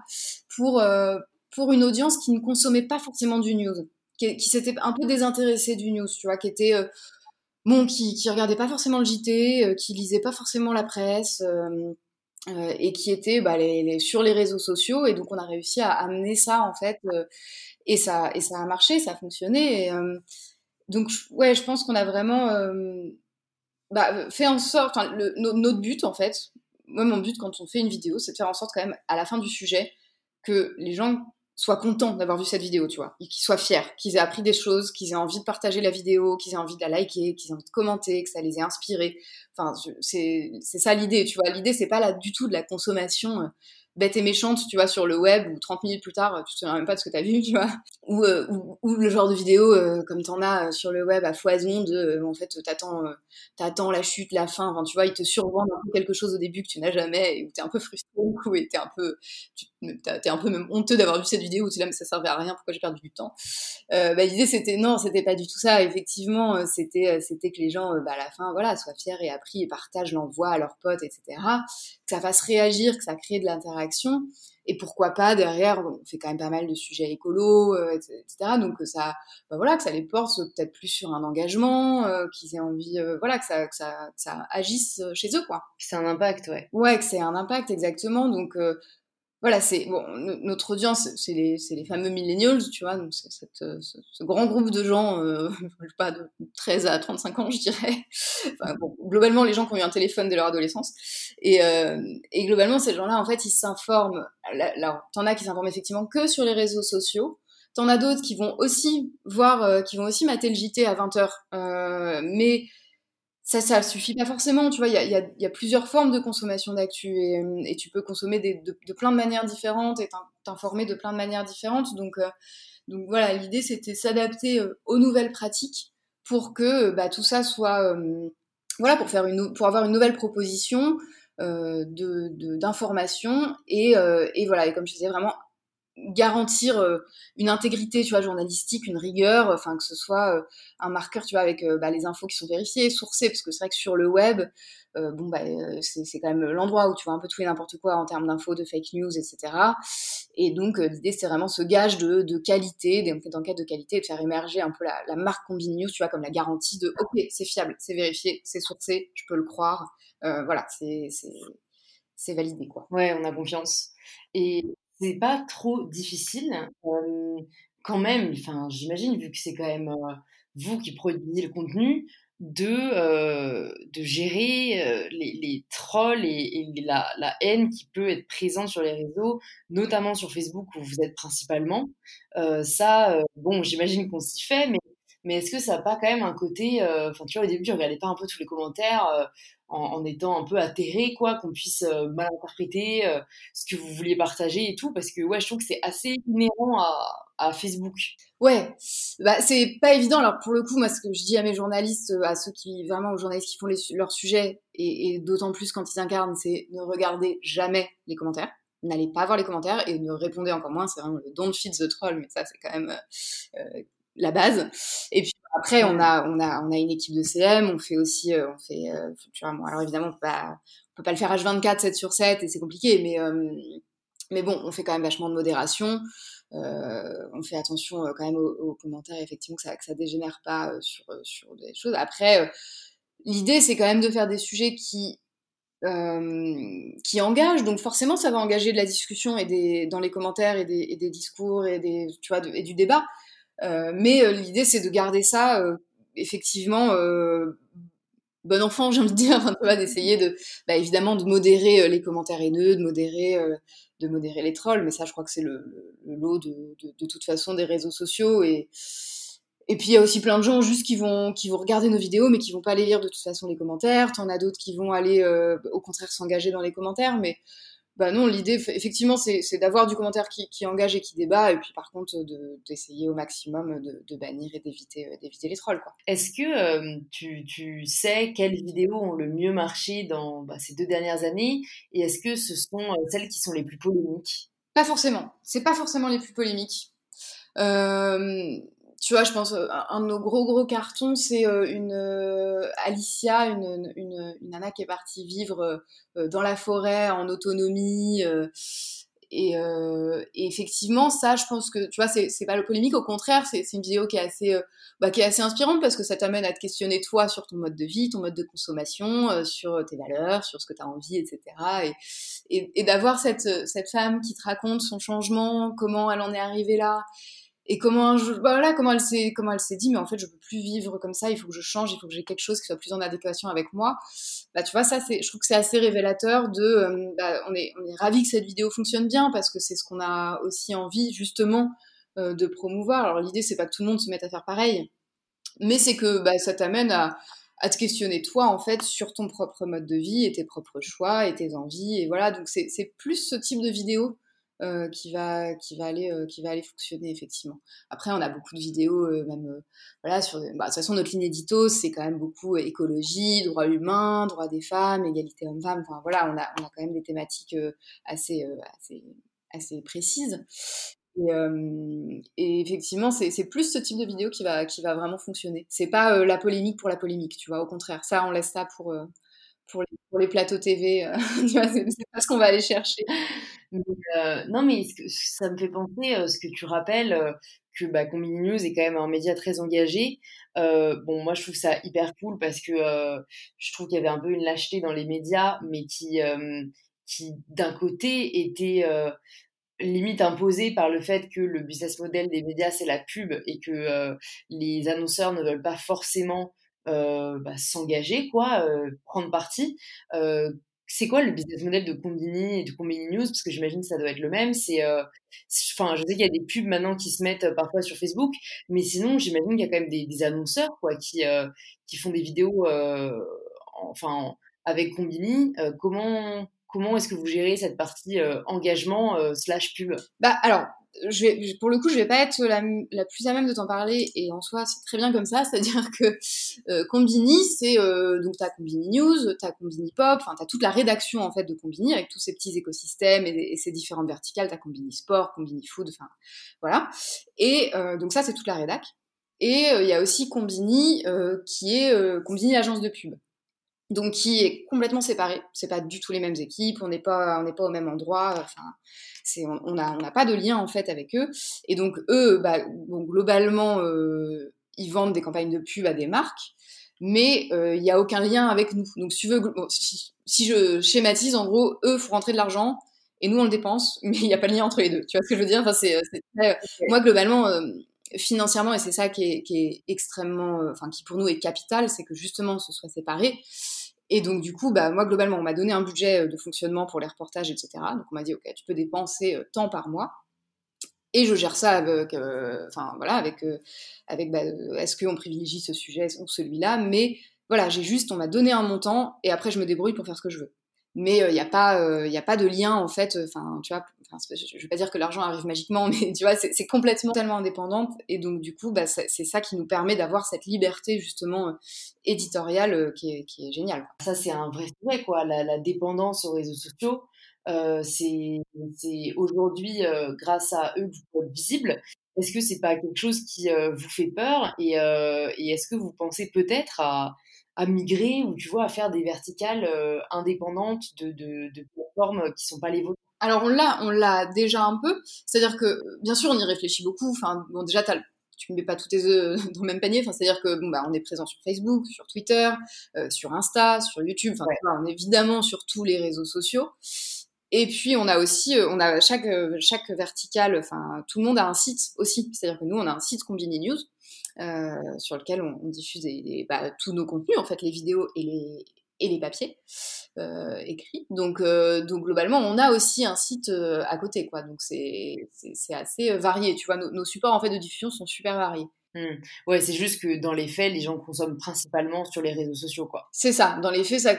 pour, euh, pour une audience qui ne consommait pas forcément du news, qui, qui s'était un peu désintéressée du news, tu vois, qui était... Euh, bon, qui, qui regardait pas forcément le JT, euh, qui lisait pas forcément la presse, euh, euh, et qui était bah, les, sur les réseaux sociaux. Et donc, on a réussi à amener ça, en fait, et, ça, et ça a marché, ça a fonctionné. Donc, ouais, je pense qu'on a vraiment bah, fait en sorte, notre but, en fait, moi, mon but quand on fait une vidéo, c'est de faire en sorte, quand même, à la fin du sujet, que les gens soient contents d'avoir vu cette vidéo, tu vois, et qu'ils soient fiers, qu'ils aient appris des choses, qu'ils aient envie de partager la vidéo, qu'ils aient envie de la liker, qu'ils aient envie de commenter, que ça les ait inspirés. Enfin, c'est ça l'idée, tu vois. L'idée, c'est pas là du tout de la consommation euh, bête et méchante, tu vois, sur le web, ou 30 minutes plus tard, tu te souviens même pas de ce que tu as vu, *laughs* tu vois. Ou, euh, ou, le genre de vidéo, euh, comme t'en as euh, sur le web à foison, de, en fait, t'attends, t'attends la chute, la fin, enfin, tu vois, ils te survendent quelque chose au début que tu n'as jamais, et où t'es un peu frustré, coup, et t'es un peu, t'es un peu même honteux d'avoir vu cette vidéo, où tu là, mais ça servait à rien, pourquoi j'ai perdu du temps? bah, l'idée, c'était, non, c'était pas du tout ça, effectivement, c'était, c'était que les gens, bah, à la fin, voilà, soient fiers et appris et partagent, l'envoient à leurs potes, etc. Que ça fasse réagir, que ça crée de l'interaction et pourquoi pas derrière, on fait quand même pas mal de sujets écolos, euh, etc. Donc ça, bah voilà, que ça les porte peut-être plus sur un engagement, euh, qu'ils aient envie, euh, voilà, que ça, que ça, que ça agisse chez eux, quoi. Que c'est un impact, ouais. Ouais, que c'est un impact, exactement. Donc voilà, c'est bon, notre audience, c'est les, les, fameux millennials, tu vois, donc ce, ce, grand groupe de gens, euh, *laughs* pas de 13 à 35 ans, je dirais. *laughs* Enfin, bon, globalement, les gens qui ont eu un téléphone de leur adolescence. Et, euh, et globalement, ces gens-là, en fait, ils s'informent. Alors, t'en as qui s'informent effectivement que sur les réseaux sociaux. T'en as d'autres qui vont aussi voir, euh, qui vont aussi mater le JT à 20h. Euh, mais ça, ça suffit pas forcément, tu vois, il y a, plusieurs formes de consommation d'actu et, et, tu peux consommer de, de, plein de manières différentes et t'informer de plein de manières différentes. Donc, euh, donc voilà, l'idée c'était s'adapter euh, aux nouvelles pratiques pour que bah, tout ça soit, euh, voilà, pour, faire une, pour avoir une nouvelle proposition euh, d'information et, et voilà, et comme je disais, vraiment garantir euh, une intégrité, tu vois, journalistique, une rigueur, enfin que ce soit euh, un marqueur, tu vois, avec euh, bah, les infos qui sont vérifiées, sourcées, parce que c'est vrai que sur le web, bon bah c'est quand même l'endroit où tu vois un peu tout et n'importe quoi en termes d'infos, de fake news, etc. Et donc l'idée c'est vraiment ce gage de, de qualité, d'enquête de qualité, de faire émerger un peu la, marque Combini News, tu vois, comme la garantie de ok c'est fiable, c'est vérifié, c'est sourcé, je peux le croire, voilà, c'est c'est validé quoi. Ouais, on a confiance. Et c'est pas trop difficile quand même, enfin, j'imagine, vu que c'est quand même vous qui produisez le contenu, de, de gérer les, trolls et, la, la, haine qui peut être présente sur les réseaux, notamment sur Facebook où vous êtes principalement. ça, bon, j'imagine qu'on s'y fait, mais mais est-ce que ça n'a pas quand même un côté, euh, enfin tu vois au début je regardais pas un peu tous les commentaires euh, en, étant un peu atterré quoi, qu'on puisse euh, mal interpréter ce que vous vouliez partager et tout, parce que ouais je trouve que c'est assez inhérent à, Facebook. Ouais, bah c'est pas évident. Alors pour le coup, moi ce que je dis à mes journalistes, à ceux qui vraiment aux journalistes qui font les, leur sujet, et, d'autant plus quand ils incarnent, c'est ne regardez jamais les commentaires n'allez pas voir les commentaires et ne répondez encore moins. C'est vraiment le don't feed the troll, mais ça, c'est quand même la base. Et puis après, on a, on a, on a une équipe de CM, on fait aussi, euh, on fait, euh, tu vois, bon, alors évidemment, on peut pas, on peut pas le faire H24, 7 sur 7, et c'est compliqué, mais, euh, mais bon, on fait quand même vachement de modération. on fait attention quand même aux, commentaires, effectivement, que ça, que ça dégénère pas sur, sur des choses. Après, l'idée, c'est quand même de faire des sujets qui, qui engagent, donc forcément, ça va engager de la discussion et des, dans les commentaires et des, et des discours et des, tu vois, et du débat. Euh, mais euh, l'idée, c'est de garder ça euh, effectivement bon enfant, *laughs* j'ai envie de dire, d'essayer de, bah, évidemment, de modérer les commentaires haineux, de modérer, de modérer les trolls, mais ça, je crois que c'est le, lot de, de, de, toute façon des réseaux sociaux et et puis il y a aussi plein de gens juste qui vont qui vont regarder nos vidéos, mais qui vont pas aller lire de toute façon les commentaires. T'en as d'autres qui vont aller au contraire s'engager dans les commentaires, mais bah non, l'idée, effectivement, c'est d'avoir du commentaire qui, engage et qui débat, et puis par contre, d'essayer au maximum de, bannir et d'éviter euh, d'éviter les trolls. Est-ce que euh, tu, tu, sais quelles vidéos ont le mieux marché dans bah, ces deux dernières années, et est-ce que ce sont euh, celles qui sont les plus polémiques? Pas forcément. C'est pas forcément les plus polémiques. Euh, tu vois, je pense, euh, un de nos gros gros cartons, c'est euh, une euh, Alicia, une, une, une, nana qui est partie vivre dans la forêt en autonomie. Et, et, effectivement, ça, je pense que, tu vois, c'est pas le polémique, au contraire, c'est une vidéo qui est assez, bah, qui est assez inspirante parce que ça t'amène à te questionner toi sur ton mode de vie, ton mode de consommation, sur tes valeurs, sur ce que tu as envie, etc. Et, et, et d'avoir cette, cette femme qui te raconte son changement, comment elle en est arrivée là, et comment je, bah voilà comment elle s'est comment elle s'est dit mais en fait je peux plus vivre comme ça il faut que je change il faut que j'ai quelque chose qui soit plus en adéquation avec moi. Bah tu vois ça c'est je trouve que c'est assez révélateur de euh, bah, on est on est ravi que cette vidéo fonctionne bien parce que c'est ce qu'on a aussi envie justement euh, de promouvoir. Alors l'idée c'est pas que tout le monde se mette à faire pareil mais c'est que bah, ça t'amène à à te questionner toi en fait sur ton propre mode de vie et tes propres choix et tes envies et voilà. Donc c'est plus ce type de vidéo euh, qui va qui va aller euh, qui va aller fonctionner effectivement. Après on a beaucoup de vidéos euh, même voilà sur bah, de toute façon notre ligne édito c'est quand même beaucoup écologie, droits humains, droits des femmes, égalité homme-femme. Enfin voilà on a on a quand même des thématiques assez assez assez précises. Et, effectivement, c'est plus ce type de vidéo qui va, qui va vraiment fonctionner. C'est pas la polémique pour la polémique, tu vois. Au contraire, ça, on laisse ça pour, les, pour les plateaux TV. *laughs* c'est pas ce qu'on va aller chercher. Euh, non, mais ça me fait penser, euh, ce que tu rappelles, euh, que bah, Combini News est quand même un média très engagé. bon, moi, je trouve ça hyper cool parce que je trouve qu'il y avait un peu une lâcheté dans les médias, mais qui, d'un côté, était limite imposée par le fait que le business model des médias, c'est la pub et que les annonceurs ne veulent pas forcément bah, s'engager, quoi, prendre parti c'est quoi le business model de Combini et de Combini News? Parce que j'imagine que ça doit être le même. C'est, euh, enfin, je sais qu'il y a des pubs maintenant qui se mettent euh, parfois sur Facebook, mais sinon, j'imagine qu'il y a quand même des, annonceurs quoi, qui, euh, qui font des vidéos, enfin, avec Combini. comment comment est-ce que vous gérez cette partie engagement slash pub? Bah alors, je vais, pour le coup, je vais pas être la, la plus à même de t'en parler et en soi, c'est très bien comme ça. C'est-à-dire que euh, Combini, c'est euh, donc t'as Combini News, t'as Combini Pop, enfin t'as toute la rédaction en fait de Combini avec tous ces petits écosystèmes et, ces différentes verticales. T'as Combini Sport, Combini Food, enfin voilà. Et euh, donc ça, c'est toute la rédac. Et euh, il y a aussi Combini euh, qui est Combini agence de pub donc qui est complètement séparé. C'est pas du tout les mêmes équipes, on n'est pas on n'est pas au même endroit. Enfin, c'est on n'a on a pas de lien en fait avec eux. Et donc eux, bah, bon, globalement, euh, ils vendent des campagnes de pub à des marques, mais euh, il n'y a aucun lien avec nous. Donc si tu veux, si, je schématise, en gros, eux font rentrer de l'argent et nous on le dépense, *laughs* mais il n'y a pas de lien entre les deux. Tu vois ce que je veux dire? Enfin, c'est moi globalement. Euh, financièrement, et c'est ça qui est, qui est extrêmement, enfin qui pour nous est capital, c'est que justement ce soit séparé. Et donc, du coup, bah, moi, globalement, on m'a donné un budget euh, de fonctionnement pour les reportages, etc. Donc, on m'a dit, OK, tu peux dépenser euh, tant par mois. Et je gère ça avec, euh, enfin, voilà, avec, avec bah, est-ce qu'on privilégie ce sujet ou celui-là? Mais voilà, j'ai juste, on m'a donné un montant et après, je me débrouille pour faire ce que je veux mais il euh, n'y a pas euh, a pas de lien en fait enfin tu vois je vais pas dire que l'argent arrive magiquement *laughs* mais tu vois c'est complètement tellement indépendante. Et donc du coup bah, c'est ça qui nous permet d'avoir cette liberté justement euh, éditoriale qui est, qui est géniale ça c'est un vrai sujet quoi la, la, dépendance aux réseaux sociaux. Euh, c'est aujourd'hui grâce à eux que vous êtes visible. Est-ce que c'est pas quelque chose qui vous fait peur? Et, et est-ce que vous pensez peut-être à à migrer ou tu vois à faire des verticales euh, indépendantes de, de, de, plateformes qui sont pas les vôtres Alors on l'a, on l'a déjà un peu. C'est-à-dire que bien sûr on y réfléchit beaucoup. Enfin bon déjà tu ne mets pas tous tes œufs *laughs* dans le même panier. Enfin, c'est-à-dire que bon, bah, on est présent sur Facebook, sur Twitter, euh, sur Insta, sur YouTube. Enfin, on est évidemment sur tous les réseaux sociaux. Et puis on a aussi, euh, on a chaque chaque verticale, enfin tout le monde a un site aussi. C'est-à-dire que nous on a un site Combini News euh, sur lequel on, diffuse bah, tous nos contenus, en fait, les vidéos et les, et les papiers euh, écrits. Donc, euh, donc globalement, on a aussi un site à côté, quoi. Donc c'est assez varié. Tu vois, nos, supports en fait de diffusion sont super variés. Mmh. Ouais, c'est juste que dans les faits, les gens consomment principalement sur les réseaux sociaux, quoi. C'est ça. Dans les faits, ça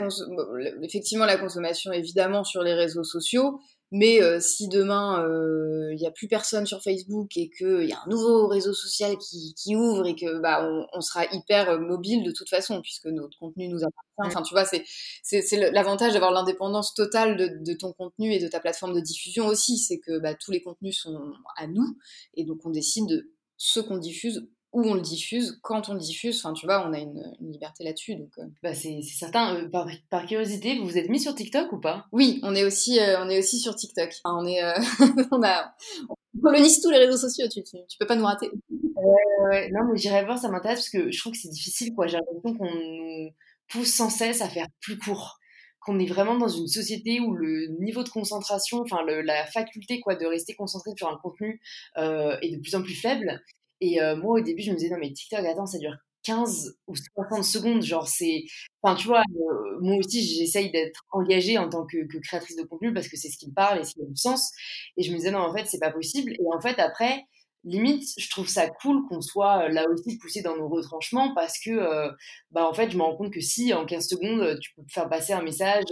effectivement la consommation évidemment sur les réseaux sociaux, mais euh, si demain il euh, n'y a plus personne sur Facebook et qu'il y a un nouveau réseau social qui, qui ouvre et que bah on, on, sera hyper euh, mobile de toute façon puisque notre contenu nous appartient. Enfin, tu vois, c'est c'est l'avantage d'avoir l'indépendance totale de, de, ton contenu et de ta plateforme de diffusion aussi, c'est que bah, tous les contenus sont à nous et donc on décide de ce qu'on diffuse où on le diffuse, quand on le diffuse, enfin tu vois, on a une, liberté là-dessus. Donc, euh. bah, c'est certain. Euh, par, curiosité, vous vous êtes mis sur TikTok ou pas? Oui, on est aussi, euh, on est aussi sur TikTok. on est, *laughs* on a, on colonise tous les réseaux sociaux. Tu, tu, peux pas nous rater. Ouais, ouais. Non, mais j'irai voir, ça m'intéresse parce que je trouve que c'est difficile, quoi. J'ai l'impression qu'on nous pousse sans cesse à faire plus court qu'on est vraiment dans une société où le niveau de concentration, enfin la faculté quoi de rester concentré sur un contenu est de plus en plus faible et euh, moi, au début, je me disais, non, mais TikTok, attends, ça dure 15 ou 60 secondes. Genre, c'est. Enfin, tu vois, euh, moi aussi, j'essaye d'être engagée en tant que, créatrice de contenu parce que c'est ce qui me parle et ce qui a du sens. Et je me disais, non, en fait, c'est pas possible. Et en fait, après, limite, je trouve ça cool qu'on soit euh, là aussi poussé dans nos retranchements parce que, bah, en fait, je me rends compte que si en 15 secondes, tu peux faire passer un message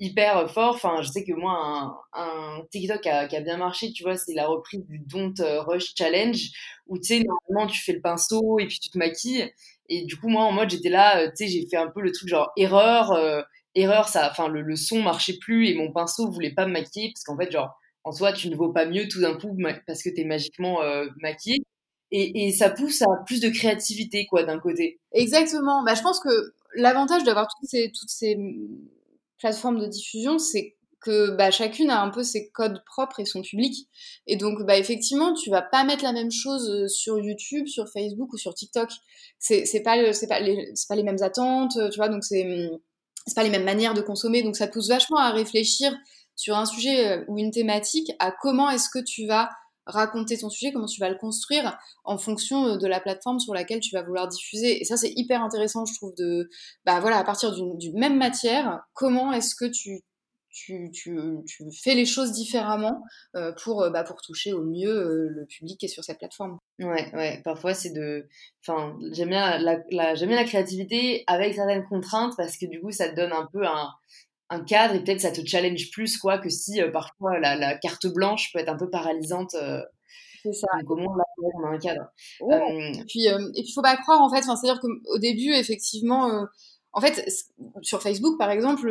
hyper fort. Enfin, je sais que moi, un, TikTok qui a, bien marché, tu vois, c'est la reprise du Don't Rush Challenge, où tu sais, normalement, tu fais le pinceau et puis tu te maquilles. Et du coup, moi, en mode, j'étais là, euh, tu sais, j'ai fait un peu le truc genre erreur, euh, erreur, ça, enfin, le, le, son marchait plus et mon pinceau voulait pas me maquiller parce qu'en fait, genre, en soi, tu ne vaux pas mieux tout d'un coup parce que t'es magiquement euh. Et, et, ça pousse à plus de créativité, quoi, d'un côté. Exactement. Bah, je pense que l'avantage d'avoir toutes ces, toutes ces plateforme de diffusion, c'est que bah, chacune a un peu ses codes propres et son public. Et donc, bah, effectivement, tu vas pas mettre la même chose euh, sur YouTube, sur Facebook ou sur TikTok. C'est pas, c'est pas, les, pas les mêmes attentes, tu vois, donc c'est c'est pas les mêmes manières de consommer. Donc, ça pousse vachement à réfléchir sur un sujet euh, ou une thématique à comment est-ce que tu vas raconter ton sujet, comment tu vas le construire en fonction euh, de la plateforme sur laquelle tu vas vouloir diffuser. Et ça, c'est hyper intéressant, je trouve, de, bah voilà, à partir d'une même matière, comment est-ce que tu, tu, tu, tu, fais les choses différemment euh, pour, euh, bah, pour toucher au mieux le public qui est sur cette plateforme. Ouais, ouais, parfois c'est de. Enfin, j'aime bien la, la, j'aime bien la créativité avec certaines contraintes parce que du coup, ça te donne un peu un, un cadre et peut-être ça te challenge plus quoi que si parfois la, carte blanche peut être un peu paralysante. c'est ça. Donc au moins là, on a un cadre. et puis et puis faut pas croire en fait. c'est-à-dire qu'au début effectivement, en fait sur Facebook par exemple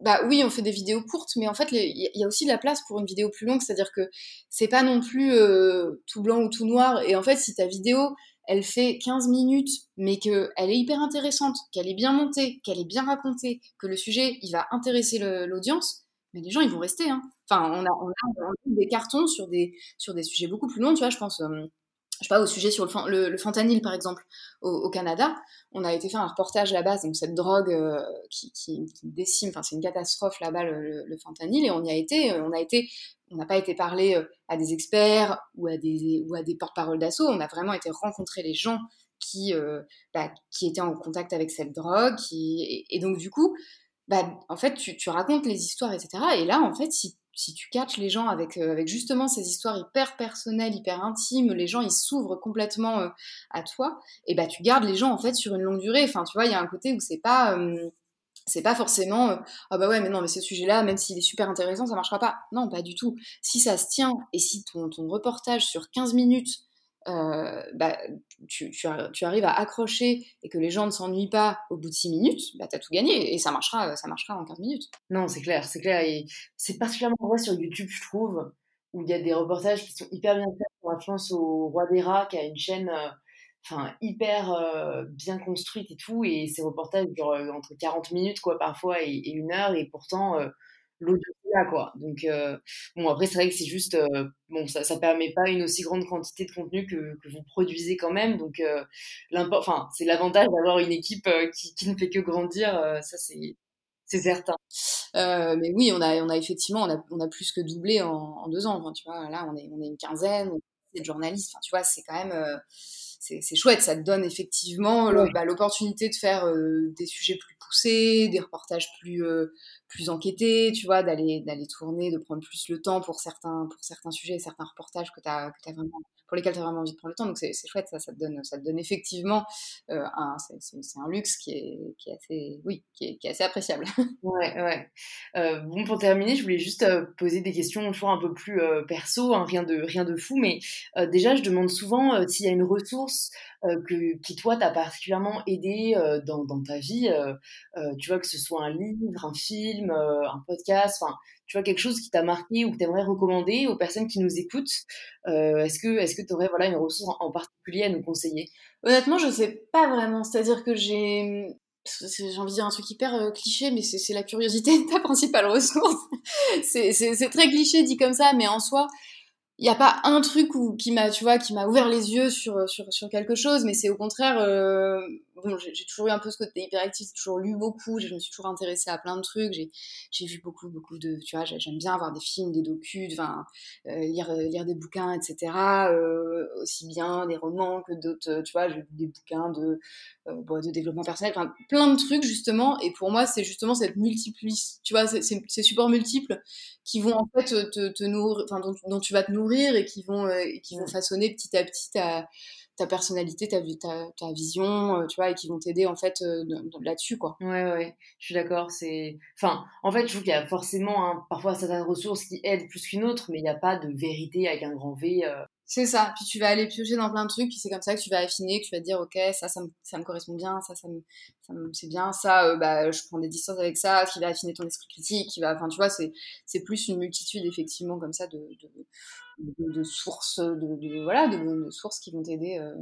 bah oui, on fait des vidéos courtes, mais en fait, il y a aussi de la place pour une vidéo plus longue, c'est-à-dire que c'est pas non plus euh, tout blanc ou tout noir. Et en fait, si ta vidéo, elle fait 15 minutes, mais qu'elle est hyper intéressante, qu'elle est bien montée, qu'elle est bien racontée, que le sujet, il va intéresser l'audience, mais les gens, ils vont rester. Hein. Enfin, on a, on, a, des cartons sur des, sur des sujets beaucoup plus longs, tu vois, je pense... Euh, je sais pas, au sujet sur le, le, fentanyl, par exemple, au, Canada, on a été faire un reportage là-bas, donc cette drogue euh, qui, décime, enfin c'est une catastrophe là-bas, le, fentanyl, et on y a été, euh, on a été, on n'a pas été parler euh, à des experts ou à des, des porte-paroles d'assaut, on a vraiment été rencontrer les gens qui, bah, qui étaient en contact avec cette drogue, qui, et, donc du coup, bah, en fait, tu, tu racontes les histoires, etc. Et là, en fait, si si tu catches les gens avec, euh, avec justement ces histoires hyper personnelles, hyper intimes, les gens ils s'ouvrent complètement euh, à toi, et bah tu gardes les gens en fait sur une longue durée. Enfin, tu vois, il y a un côté où c'est pas euh, c'est pas forcément ah bah ouais mais non mais ce sujet-là même s'il est super intéressant ça marchera pas. Non, pas du tout. Si ça se tient et si ton, ton reportage sur 15 minutes euh, bah, tu, tu, arrives à accrocher et que les gens ne s'ennuient pas au bout de 6 minutes, bah, tu as tout gagné et ça marchera, ça marchera en 15 minutes. Non, c'est clair, c'est clair. Et c'est particulièrement vrai sur YouTube, je trouve, où il y a des reportages qui sont hyper bien faits. Je pense au Roi des Rats qui a une chaîne euh, hyper euh, bien construite et tout. Et ces reportages durent entre 40 minutes quoi, parfois et une heure. Et pourtant, l'audio là quoi. Donc euh, bon après c'est vrai que c'est juste euh, bon ça ça permet pas une aussi grande quantité de contenu que, que vous produisez quand même. Donc euh, enfin c'est l'avantage d'avoir une équipe qui, qui, ne fait que grandir. ça c'est c'est certain. mais oui, on a, on a effectivement, on a, on a plus que doublé en, en deux ans. Enfin, tu vois, là, on est, on est une quinzaine, de journalistes. Enfin, tu vois, c'est quand même, c'est chouette. Ça te donne effectivement bah, l'opportunité de faire des sujets plus poussés, des reportages plus, plus enquêter, tu vois, d'aller d'aller tourner, de prendre plus le temps pour certains pour certains sujets, certains reportages que tu as, as vraiment pour lesquels tu as vraiment envie de prendre le temps. Donc c'est chouette, ça, ça te donne ça te donne effectivement euh, un c'est un luxe qui est, qui est assez oui, qui est, qui est assez appréciable. *laughs* Ouais, ouais. Euh, bon pour terminer, je voulais juste euh, poser des questions toujours un peu plus perso, hein, rien de rien de fou, mais déjà je demande souvent s'il y a une ressource que, qui toi t'a particulièrement aidé dans, dans ta vie, tu vois que ce soit un livre, un film, un podcast, enfin tu vois quelque chose qui t'a marqué ou que tu aimerais recommander aux personnes qui nous écoutent Est-ce que est-ce que tu aurais voilà une ressource en, particulier à nous conseiller? Honnêtement, je sais pas vraiment. C'est-à-dire que j'ai j'ai envie de dire un truc hyper cliché, mais c'est la curiosité ta principale *laughs* ressource. c'est très cliché dit comme ça, mais en soi, il n'y a pas un truc où, qui m'a, tu vois, qui m'a ouvert les yeux sur, sur, sur quelque chose, mais c'est au contraire, euh, bon, j'ai toujours eu un peu ce côté hyperactif, j'ai toujours lu beaucoup, je me suis toujours intéressée à plein de trucs, j'ai vu beaucoup, beaucoup de, tu vois, j'aime bien voir des films, des docus, enfin, euh, lire, lire des bouquins, etc., euh, aussi bien des romans que d'autres, tu vois, j'ai lu des bouquins de, de développement personnel, enfin, plein de trucs, justement, et pour moi, c'est justement cette multiplicité, tu vois, ces supports multiples qui vont en fait te, te nourrir, enfin, dont, dont, tu vas te nourrir et qui vont, euh, qui vont façonner petit à petit ta, ta personnalité, ta, ta, ta vision, euh, tu vois, et qui vont t'aider en fait euh, là-dessus, quoi. Ouais, ouais, je suis d'accord. C'est, enfin, en fait, je trouve qu'il y a forcément hein, parfois certaines ressources qui aident plus qu'une autre, mais il n'y a pas de vérité avec un grand V. C'est ça. Puis tu vas aller piocher dans plein de trucs, puis c'est comme ça que tu vas affiner, que tu vas te dire, ok, ça, ça me, ça me correspond bien, ça, ça me, ça me c'est bien, ça, euh, bah, je prends des distances avec ça, qui va affiner ton esprit critique, qui va, enfin, tu vois, c'est, c'est plus une multitude effectivement comme ça de, de, sources, de, voilà, de, sources qui vont t'aider euh,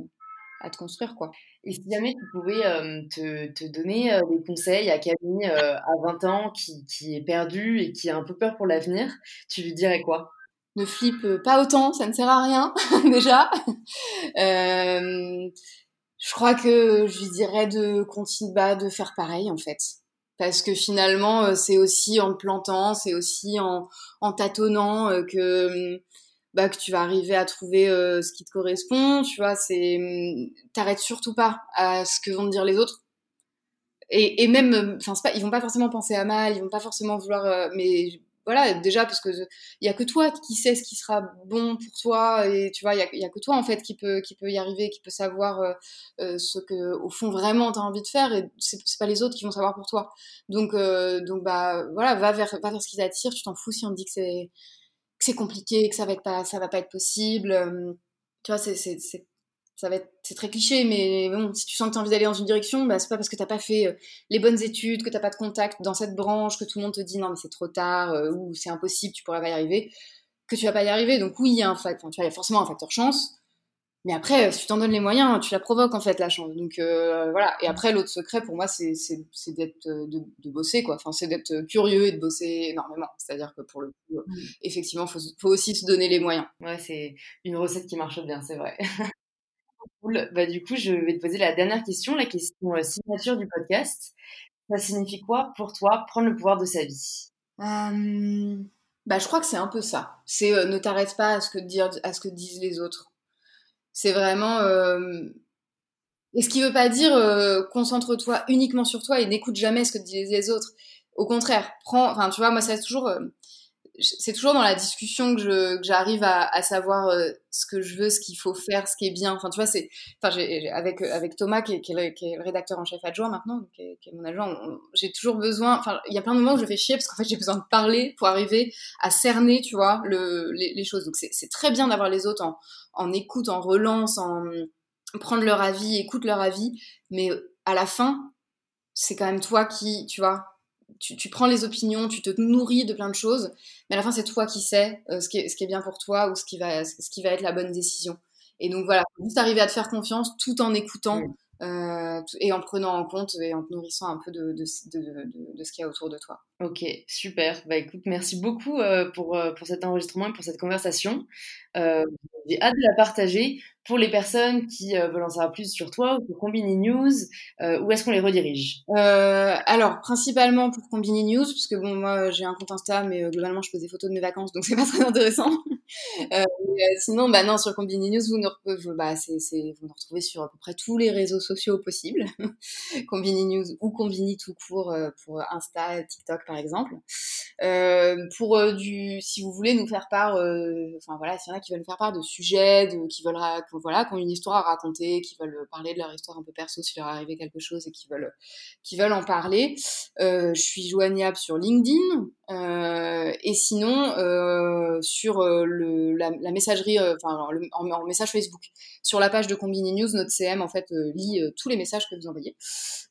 à te construire, quoi. Et si jamais tu pouvais euh, te, te, donner des conseils à Camille à 20 ans qui, qui est perdue et qui a un peu peur pour l'avenir, tu lui dirais quoi? Ne flippe pas autant, ça ne sert à rien *laughs* déjà. Euh, je crois que je lui dirais de continuer bah, de faire pareil en fait. Parce que finalement, euh, c'est aussi en plantant, c'est aussi en, tâtonnant euh, que, bah, que tu vas arriver à trouver ce qui te correspond. Tu vois, c'est t'arrêtes surtout pas à ce que vont te dire les autres. Et, et même, enfin, ils vont pas forcément penser à mal, ils vont pas forcément vouloir, mais voilà, déjà parce que il y a que toi qui sais ce qui sera bon pour toi et tu vois, il y a, que toi en fait qui peut qui peut y arriver, qui peut savoir euh, euh, ce que au fond vraiment tu as envie de faire et c'est pas les autres qui vont savoir pour toi. Donc euh, donc bah voilà, va vers va vers ce qui t'attire, tu t'en fous si on te dit que c'est que c'est compliqué, que ça va être pas ça va pas être possible. tu vois, c'est ça va être c'est très cliché mais bon si tu sens que tu as envie d'aller dans une direction bah c'est pas parce que t'as pas fait euh, les bonnes études que t'as pas de contact dans cette branche que tout le monde te dit non mais c'est trop tard euh, ou c'est impossible tu pourras pas y arriver que tu vas pas y arriver. Donc oui il y a un facteur tu vois, il y a forcément un facteur chance mais après euh, si tu t'en donnes les moyens tu la provoques en fait la chance. Donc voilà. Et après l'autre secret pour moi c'est d'être de, de, bosser quoi. Enfin c'est d'être curieux et de bosser énormément. C'est à dire que pour le coup mmh. effectivement faut faut aussi se donner les moyens. Ouais c'est une recette qui marche bien c'est vrai *laughs* Bah, du coup, je vais te poser la dernière question, la question euh, signature du podcast. Ça signifie quoi pour toi prendre le pouvoir de sa vie? Bah, Je crois que c'est un peu ça. C'est euh, ne t'arrête pas à ce, que à ce que disent les autres. C'est vraiment. Et ce qui veut pas dire concentre-toi uniquement sur toi et n'écoute jamais ce que disent les autres. Au contraire, prends. Enfin, tu vois, moi, ça toujours c'est toujours dans la discussion que j'arrive à, à, savoir euh, ce que je veux, ce qu'il faut faire, ce qui est bien. Enfin, tu vois, c'est, enfin, avec avec Thomas qui est, qui, est le, rédacteur en chef adjoint maintenant, qui est, qui est mon adjoint, j'ai toujours besoin. Enfin, il y a plein de moments où je fais chier parce qu'en fait j'ai besoin de parler pour arriver à cerner, tu vois, le, les, choses. Donc c'est très bien d'avoir les autres en, en écoute, en relance, en prendre leur avis, écoute leur avis, mais à la fin, c'est quand même toi qui, tu vois, tu, prends les opinions, tu te nourris de plein de choses, mais à la fin, c'est toi qui sais euh, ce, qui est, ce, qui est, bien pour toi ou ce qui va, ce qui va être la bonne décision. Et donc voilà, juste arriver à te faire confiance tout en écoutant euh, et en prenant en compte et en te nourrissant un peu de, de, de, de ce qu'il y a autour de toi. Ok, super. Bah écoute, merci beaucoup euh, pour, pour cet enregistrement et pour cette conversation. J'ai hâte de la partager pour les personnes qui euh, veulent en savoir plus sur toi ou pour Combini News, euh, où est-ce qu'on les redirige? Euh, Alors, principalement pour Combini News, parce que bon, moi j'ai un compte Insta, mais globalement je pose des photos de mes vacances, donc c'est pas *laughs* très intéressant. sinon, bah non, sur Combini News, vous nous, bah, c'est, vous nous retrouvez sur à peu près tous les réseaux sociaux possibles. *laughs* Combini News ou Combini tout court pour Insta, TikTok par exemple. pour du, si vous voulez nous faire part, enfin voilà, s'il y en a qui veulent nous faire part de sujets, de, qui veulent voilà, qui ont une histoire à raconter, qui veulent parler de leur histoire un peu perso si leur est arrivé quelque chose et qui veulent, qui veulent en parler. Euh, je suis joignable sur LinkedIn euh, et sinon euh, sur euh, le, la, la messagerie, euh, enfin en, en, message Facebook. Sur la page de Combini News, notre CM en fait euh, lit tous les messages que vous envoyez.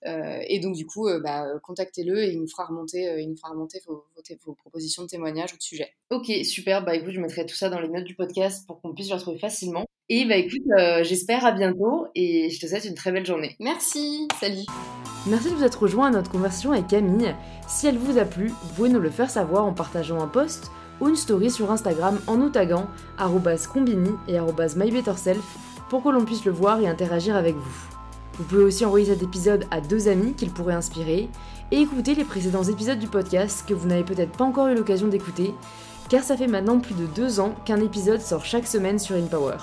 et donc du coup, bah, contactez-le et il nous fera remonter, il nous fera remonter vos, vos, vos, propositions de témoignages ou de sujets. Ok, super. Bah écoute, je mettrai tout ça dans les notes du podcast pour qu'on puisse le retrouver facilement. Et bah écoute, euh, j'espère à bientôt et je te souhaite une très belle journée. Merci, salut. Merci de vous être rejoint à notre conversation avec Camille. Si elle vous a plu, vous pouvez nous le faire savoir en partageant un post ou une story sur Instagram en nous taguant combini et mybetterself pour que l'on puisse le voir et interagir avec vous. Vous pouvez aussi envoyer cet épisode à deux amis qu'il pourrait inspirer et écouter les précédents épisodes du podcast que vous n'avez peut-être pas encore eu l'occasion d'écouter, car ça fait maintenant plus de deux ans qu'un épisode sort chaque semaine sur InPower.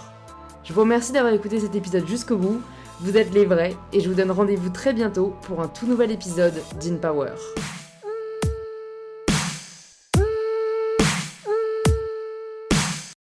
Je vous remercie d'avoir écouté cet épisode jusqu'au bout. Vous êtes les vrais et je vous donne rendez-vous très bientôt pour un tout nouvel épisode d'InPower. Power.